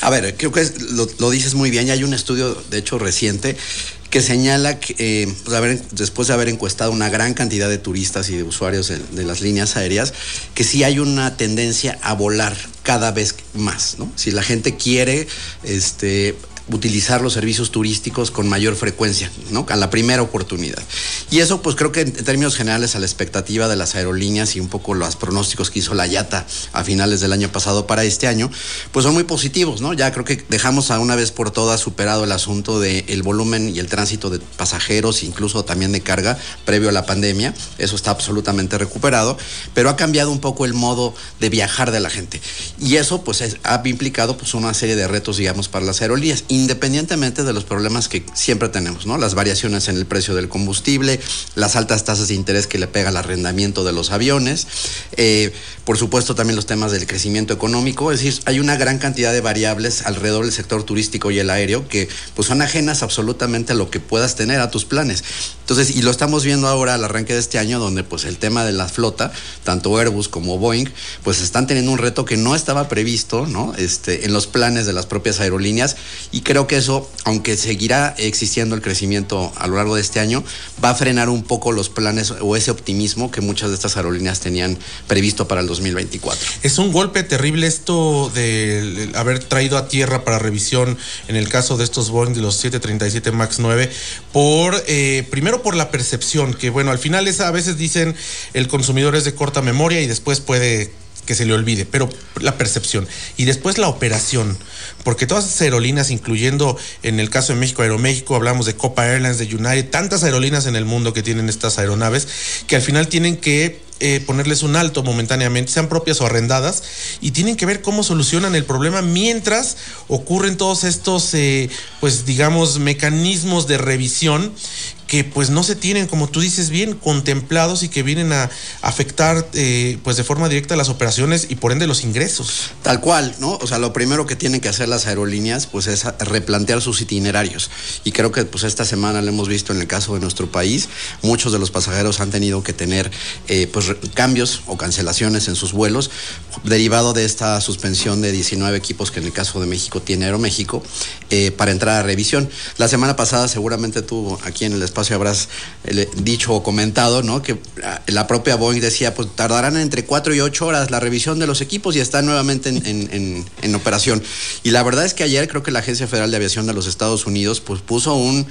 A ver, creo que lo, dices muy bien. Ya hay un estudio, de hecho, reciente que señala que eh, pues, después de haber encuestado una gran cantidad de turistas y de usuarios de, de las líneas aéreas, que sí hay una tendencia a volar cada vez más, ¿no? Si la gente quiere este, utilizar los servicios turísticos con mayor frecuencia, ¿no? A la primera oportunidad. Y eso, pues creo que en términos generales a la expectativa de las aerolíneas y un poco los pronósticos que hizo la YATA a finales del año pasado para este año, pues son muy positivos, ¿no? Ya creo que dejamos a una vez por todas superado el asunto del volumen y el tránsito de pasajeros, incluso también de carga, previo a la pandemia. Eso está absolutamente recuperado, pero ha cambiado un poco el modo de viajar de la gente. Y eso, pues, es- ha implicado pues, una serie de retos, digamos, para las aerolíneas. Independientemente de los problemas que siempre tenemos, ¿no? Las variaciones en el precio del combustible, las altas tasas de interés que le pega al arrendamiento de los aviones, eh, por supuesto también los temas del crecimiento económico, es decir, hay una gran cantidad de variables alrededor del sector turístico y el aéreo que pues son ajenas absolutamente a lo que puedas tener a tus planes. Entonces, y lo estamos viendo ahora al arranque de este año, donde pues el tema de la flota, tanto Airbus como Boeing, pues están teniendo un reto que no estaba previsto, ¿no? Este, en los planes de las propias aerolíneas, y creo que eso, aunque seguirá existiendo el crecimiento a lo largo de este año, va a frenar un poco los planes o ese optimismo que muchas de estas aerolíneas tenían previsto para el 2024. Es un golpe terrible esto de haber traído a tierra para revisión, en el caso de estos Boeing de los 737 MAX 9, por eh, primero por la percepción, que bueno, al final esa, a veces dicen el consumidor es de corta memoria y después puede que se le olvide, pero la percepción y después la operación, porque todas las aerolíneas, incluyendo en el caso de México, Aeroméxico, hablamos de Copa Airlines, de United, tantas aerolíneas en el mundo que tienen estas aeronaves, que al final tienen que eh, ponerles un alto momentáneamente, sean propias o arrendadas, y tienen que ver cómo solucionan el problema mientras ocurren todos estos, eh, pues digamos, mecanismos de revisión que pues no se tienen, como tú dices bien, contemplados y que vienen a afectar eh, pues de forma directa las operaciones y por ende los ingresos. Tal cual, ¿no? O sea, lo primero que tienen que hacer las aerolíneas pues es replantear sus itinerarios. Y creo que pues esta semana lo hemos visto en el caso de nuestro país, muchos de los pasajeros han tenido que tener eh, pues cambios o cancelaciones en sus vuelos derivado de esta suspensión de 19 equipos que en el caso de México tiene Aeroméxico eh, para entrar a revisión. La semana pasada seguramente tú aquí en el espacio habrás eh, dicho o comentado, ¿no? Que ah, la propia Boeing decía, pues tardarán entre 4 y 8 horas la revisión de los equipos y están nuevamente en, operación. Y la verdad es que ayer creo que la Agencia Federal de Aviación de los Estados Unidos pues puso un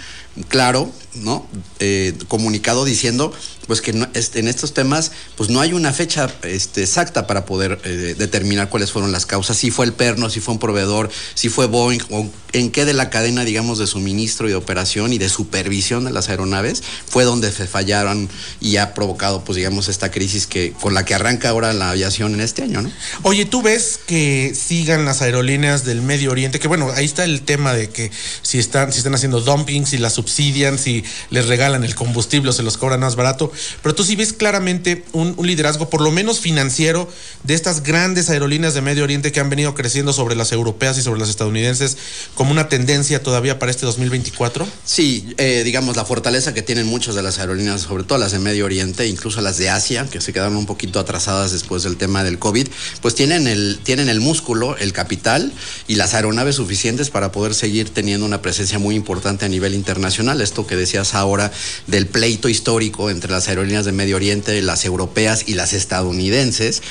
claro, ¿no? Eh, comunicado diciendo pues que este, en estos temas pues no hay una fecha este, exacta para poder eh, determinar cuáles fueron las causas, si fue el perno, si fue un proveedor, si fue Boeing o en qué de la cadena digamos de suministro y de operación y de supervisión de las aeronaves fue donde se fallaron y ha provocado pues digamos esta crisis que con la que arranca ahora la aviación en este año, ¿no? Oye, ¿tú ves que sigan las aerolíneas del Medio Oriente? Que bueno, ahí está el tema de que si están, si están haciendo dumping, si las subsidian, si les regalan el combustible se los cobran más barato pero tú sí ves claramente un, liderazgo, por lo menos financiero, de estas grandes aerolíneas de Medio Oriente que han venido creciendo sobre las europeas y sobre las estadounidenses como una tendencia todavía para este 2024? Sí, eh, digamos, la fortaleza que tienen muchas de las aerolíneas, sobre todo las de Medio Oriente, incluso las de Asia, que se quedaron un poquito atrasadas después del tema del COVID, pues tienen el, tienen el músculo, el capital y las aeronaves suficientes para poder seguir teniendo una presencia muy importante a nivel internacional. Esto que decías ahora del pleito histórico entre las aerolíneas de Medio Oriente, las europeas y las estadounidenses,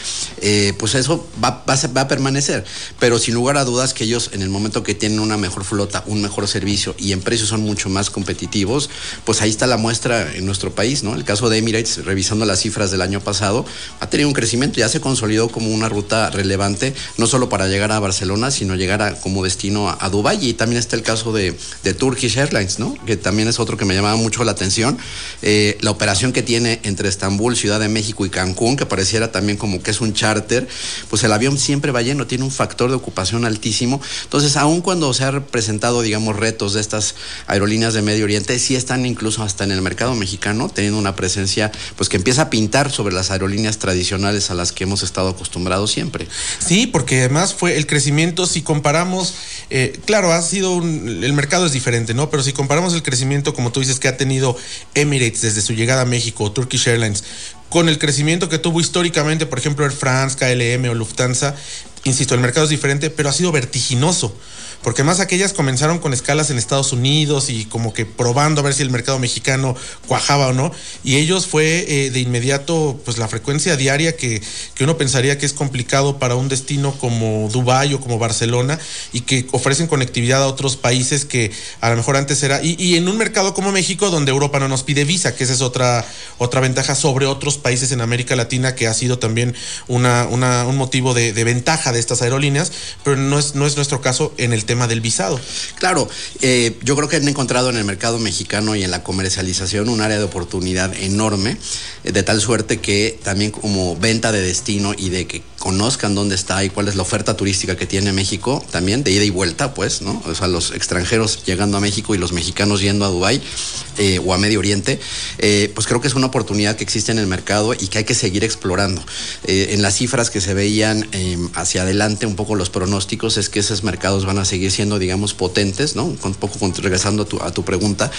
eh, pues eso va, va, a permanecer. Pero sin lugar a dudas que ellos en el momento que tienen una mejor flota, un mejor servicio y en precios son mucho más competitivos, pues ahí está la muestra en nuestro país, ¿no? El caso de Emirates, revisando las cifras del año pasado, ha tenido un crecimiento, ya se consolidó como una ruta relevante, no solo para llegar a Barcelona, sino llegar a, como destino a, Dubái. Y también está el caso de, de, Turkish Airlines, ¿no? Que también es otro que me llamaba mucho la atención. Eh, la operación que tiene entre Estambul, Ciudad de México y Cancún, que pareciera también como que es un charter, pues el avión siempre va lleno, tiene un factor de ocupación altísimo. Entonces, aun cuando se han presentado, digamos, retos de estas aerolíneas de Medio Oriente, sí están incluso hasta en el mercado mexicano, teniendo una presencia, pues que empieza a pintar sobre las aerolíneas tradicionales a las que hemos estado acostumbrados siempre. Sí, porque además fue el crecimiento, si comparamos, eh, claro, ha sido el mercado es diferente, ¿no? Pero si comparamos el crecimiento, como tú dices, que ha tenido Emirates desde su llegada a México, Turkish Airlines, con el crecimiento que tuvo históricamente, por ejemplo, Air France, KLM o Lufthansa, insisto, el mercado es diferente, pero ha sido vertiginoso porque más aquellas comenzaron con escalas en Estados Unidos y como que probando a ver si el mercado mexicano cuajaba o no, y ellos fue eh, de inmediato pues la frecuencia diaria que, que uno pensaría que es complicado para un destino como Dubái o como Barcelona y que ofrecen conectividad a otros países que a lo mejor antes era, y, en un mercado como México donde Europa no nos pide visa, que esa es otra, otra ventaja sobre otros países en América Latina que ha sido también una, una un motivo de, de ventaja de estas aerolíneas, pero no es, no es nuestro caso en el tema del visado. Claro, eh, yo creo que han encontrado en el mercado mexicano y en la comercialización un área de oportunidad enorme, eh, de tal suerte que también como venta de destino y de que conozcan dónde está y cuál es la oferta turística que tiene México también, de ida y vuelta, pues, ¿no? O sea, los extranjeros llegando a México y los mexicanos yendo a Dubái eh, o a Medio Oriente, eh, pues creo que es una oportunidad que existe en el mercado y que hay que seguir explorando. Eh, en las cifras que se veían hacia adelante, un poco los pronósticos es que esos mercados van a seguir siendo, digamos, potentes, ¿no? Un poco regresando a tu, a tu pregunta,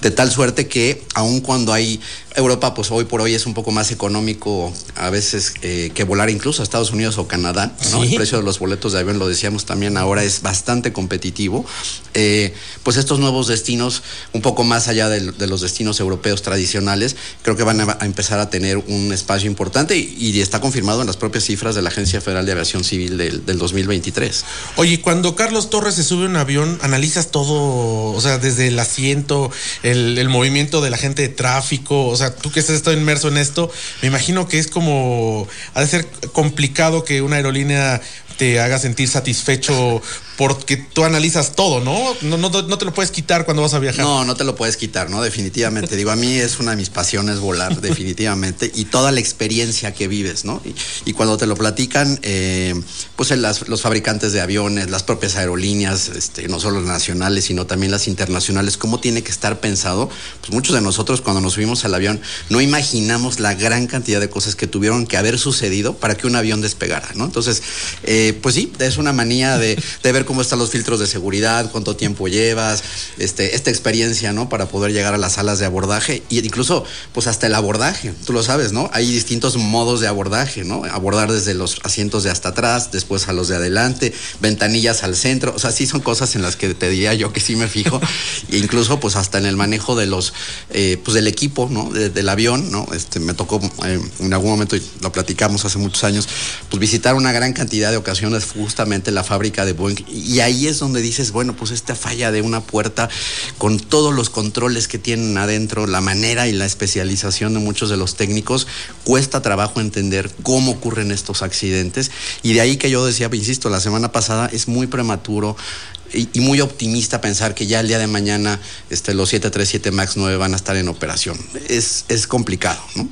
de tal suerte que aun cuando hay Europa, pues hoy por hoy es un poco más económico a veces que volar incluso a Estados Unidos o Canadá, ¿no? El precio de los boletos de avión, lo decíamos también, ahora es bastante competitivo. pues estos nuevos destinos, un poco más allá de, los destinos europeos tradicionales, creo que van a, empezar a tener un espacio importante y, está confirmado en las propias cifras de la Agencia Federal de Aviación Civil del, 2023. Oye, cuando Carlos Torres se sube a un avión, analizas todo, o sea, desde el asiento, el, movimiento de la gente de tráfico, o sea, tú que estás estado inmerso en esto, me imagino que es como, ha de ser complicado que una aerolínea te haga sentir satisfecho porque tú analizas todo, ¿no? No, ¿no? no te lo puedes quitar cuando vas a viajar. No, no te lo puedes quitar, ¿no? Definitivamente. Digo, a mí es una de mis pasiones volar, definitivamente, y toda la experiencia que vives, ¿no? Y, cuando te lo platican, eh, pues los fabricantes de aviones, las propias aerolíneas, este, no solo las nacionales, sino también las internacionales, cómo tiene que estar pensado, pues muchos de nosotros cuando nos subimos al avión no imaginamos la gran cantidad de cosas que tuvieron que haber sucedido para que un avión despegara, ¿no? Entonces, eh, pues sí, es una manía de, de ver cómo están los filtros de seguridad, cuánto tiempo llevas, este, esta experiencia, ¿no? Para poder llegar a las salas de abordaje y incluso, pues hasta el abordaje, tú lo sabes, ¿no? Hay distintos modos de abordaje, ¿no? Abordar desde los asientos de hasta atrás, después a los de adelante, ventanillas al centro, o sea, sí son cosas en las que te diría yo que sí me fijo, e incluso pues hasta en el manejo de los, eh, pues del equipo, ¿no? del avión, ¿no? Este, me tocó eh, en algún momento, lo platicamos hace muchos años, pues visitar una gran cantidad de ocasiones justamente la fábrica de Boeing y ahí es donde dices, bueno, pues esta falla de una puerta con todos los controles que tienen adentro, la manera y la especialización de muchos de los técnicos, cuesta trabajo entender cómo ocurren estos accidentes. Y de ahí que yo decía, insisto, la semana pasada es muy prematuro y, muy optimista pensar que ya el día de mañana este, los 737 MAX 9 van a estar en operación. Es, es complicado, ¿no?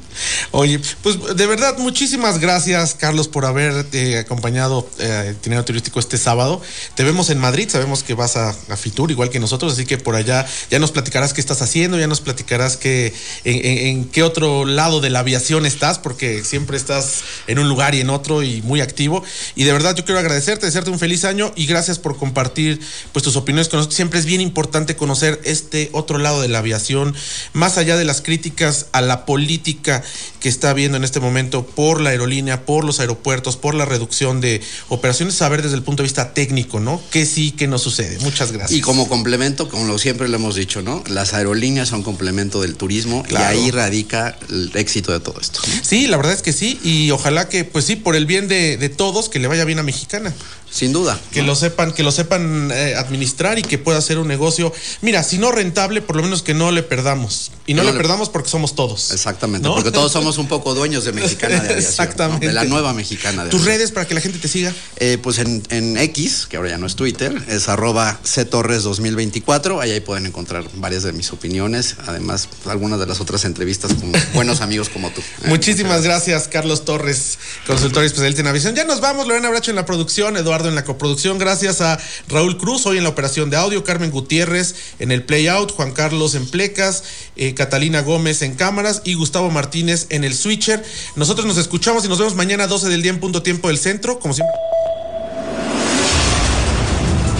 Oye, pues de verdad, muchísimas gracias, Carlos, por haberte acompañado eh, Tinero Turístico este sábado. Te vemos en Madrid, sabemos que vas a, Fitur, igual que nosotros, así que por allá ya nos platicarás qué estás haciendo, ya nos platicarás que, en, qué otro lado de la aviación estás, porque siempre estás en un lugar y en otro y muy activo. Y de verdad yo quiero agradecerte, desearte un feliz año y gracias por compartir pues tus opiniones con nosotros. Siempre es bien importante conocer este otro lado de la aviación, más allá de las críticas a la política que está habiendo en este momento por la aerolínea, por los aeropuertos, por la reducción de operaciones, saber desde el punto de vista técnico, ¿no? ¿Qué sí, qué no sucede? Muchas gracias. Y como complemento, como siempre lo hemos dicho, ¿no? Las aerolíneas son complemento del turismo y ahí radica el éxito de todo esto. Sí, la verdad es que sí, y ojalá que, pues sí, por el bien de, de todos, que le vaya bien a Mexicana. Sin duda. Que lo sepan, que lo sepan eh, administrar y que pueda ser un negocio. Mira, si no rentable, por lo menos que no le perdamos. Y no, le, perdamos porque somos todos. Exactamente, porque todos somos un poco dueños de Mexicana de Aviación. Exactamente. De la nueva Mexicana de ¿Tus redes para que la gente te siga? Eh, pues en, en, X, que ahora ya no es Twitter, es arroba ctorres2024. Ahí, ahí pueden encontrar varias de mis opiniones. Además, algunas de las otras entrevistas con buenos amigos como tú. Muchísimas gracias, Carlos Torres, consultor especialista en aviación. Ya nos vamos, Lorena Bracho en la producción, Eduardo en la coproducción. Gracias a Raúl Cruz, hoy en la operación de audio, Carmen Gutiérrez en el playout, Juan Carlos en plecas, eh, Catalina Gómez en cámaras y Gustavo Martínez en el switcher. Nosotros nos escuchamos y nos vemos mañana a 12 del día en punto tiempo del centro, como siempre.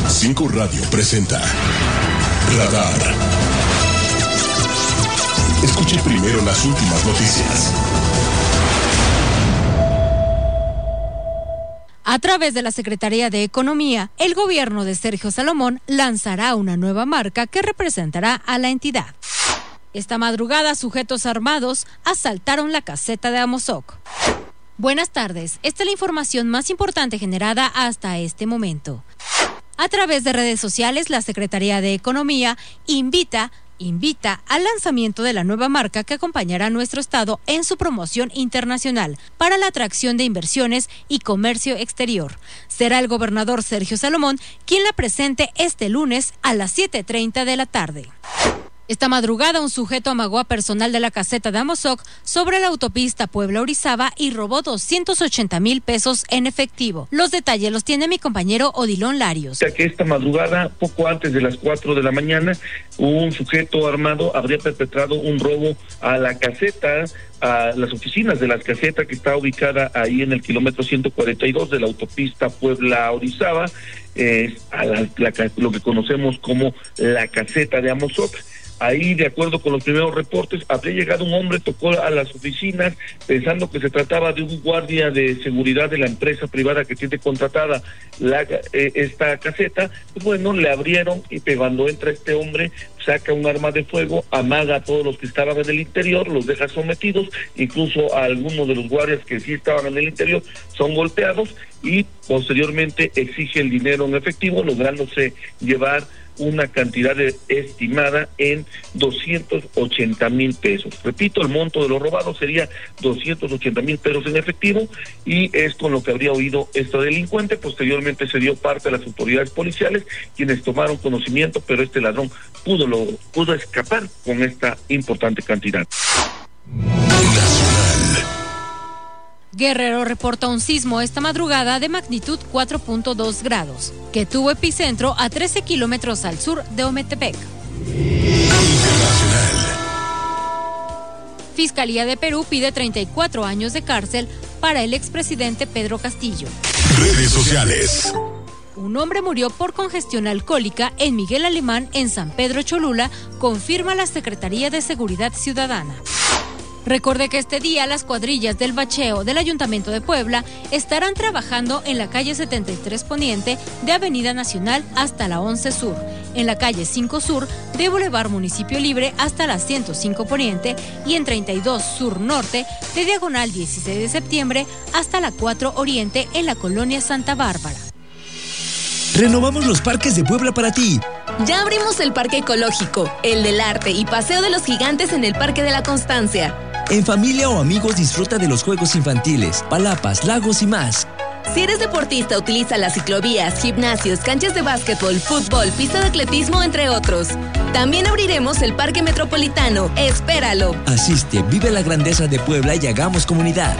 Cinco Radio presenta Radar. Escuche primero las últimas noticias. A través de la Secretaría de Economía, el gobierno de Sergio Salomón lanzará una nueva marca que representará a la entidad. Esta madrugada, sujetos armados asaltaron la caseta de Amozoc. Buenas tardes, esta es la información más importante generada hasta este momento. A través de redes sociales, la Secretaría de Economía invita invita al lanzamiento de la nueva marca que acompañará a nuestro Estado en su promoción internacional para la atracción de inversiones y comercio exterior. Será el gobernador Sergio Salomón quien la presente este lunes a las 7.30 de la tarde. Esta madrugada, un sujeto amagó a personal de la caseta de Amozoc sobre la autopista Puebla-Orizaba y robó 280 mil pesos en efectivo. Los detalles los tiene mi compañero Odilon Larios. Que esta madrugada, poco antes de las 4 de la mañana, un sujeto armado habría perpetrado un robo a la caseta a las oficinas de las casetas que está ubicada ahí en el kilómetro 142 de la autopista Puebla-Orizaba, a la, lo que conocemos como la caseta de Amozoc. Ahí, de acuerdo con los primeros reportes, habría llegado un hombre, tocó a las oficinas pensando que se trataba de un guardia de seguridad de la empresa privada que tiene contratada la, eh, esta caseta. Pues bueno, le abrieron y cuando entra este hombre, saca un arma de fuego, amaga a todos los que estaban en el interior, los deja sometidos, incluso a algunos de los guardias que sí estaban en el interior son golpeados y posteriormente exige el dinero en efectivo, lográndose llevar una cantidad estimada en 280 mil pesos. Repito, el monto de lo robado sería 280 mil pesos en efectivo y es con lo que habría oído este delincuente. Posteriormente se dio parte a las autoridades policiales quienes tomaron conocimiento, pero este ladrón pudo, lo, pudo escapar con esta importante cantidad. Guerrero reporta un sismo esta madrugada de magnitud 4.2 grados, que tuvo epicentro a 13 kilómetros al sur de Ometepec. Fiscalía de Perú pide 34 años de cárcel para el expresidente Pedro Castillo. Redes sociales. Un hombre murió por congestión alcohólica en Miguel Alemán, en San Pedro Cholula, confirma la Secretaría de Seguridad Ciudadana. Recorde que este día las cuadrillas del bacheo del Ayuntamiento de Puebla estarán trabajando en la calle 73 Poniente de Avenida Nacional hasta la 11 Sur, en la calle 5 Sur de Boulevard Municipio Libre hasta la 105 Poniente y en 32 Sur Norte de Diagonal 16 de septiembre hasta la 4 Oriente en la colonia Santa Bárbara. Renovamos los parques de Puebla para ti. Ya abrimos el Parque Ecológico, el del Arte y Paseo de los Gigantes en el Parque de la Constancia. En familia o amigos disfruta de los juegos infantiles, palapas, lagos y más. Si eres deportista, utiliza las ciclovías, gimnasios, canchas de básquetbol, fútbol, pista de atletismo, entre otros. También abriremos el Parque Metropolitano. Espéralo. Asiste, vive la grandeza de Puebla y hagamos comunidad.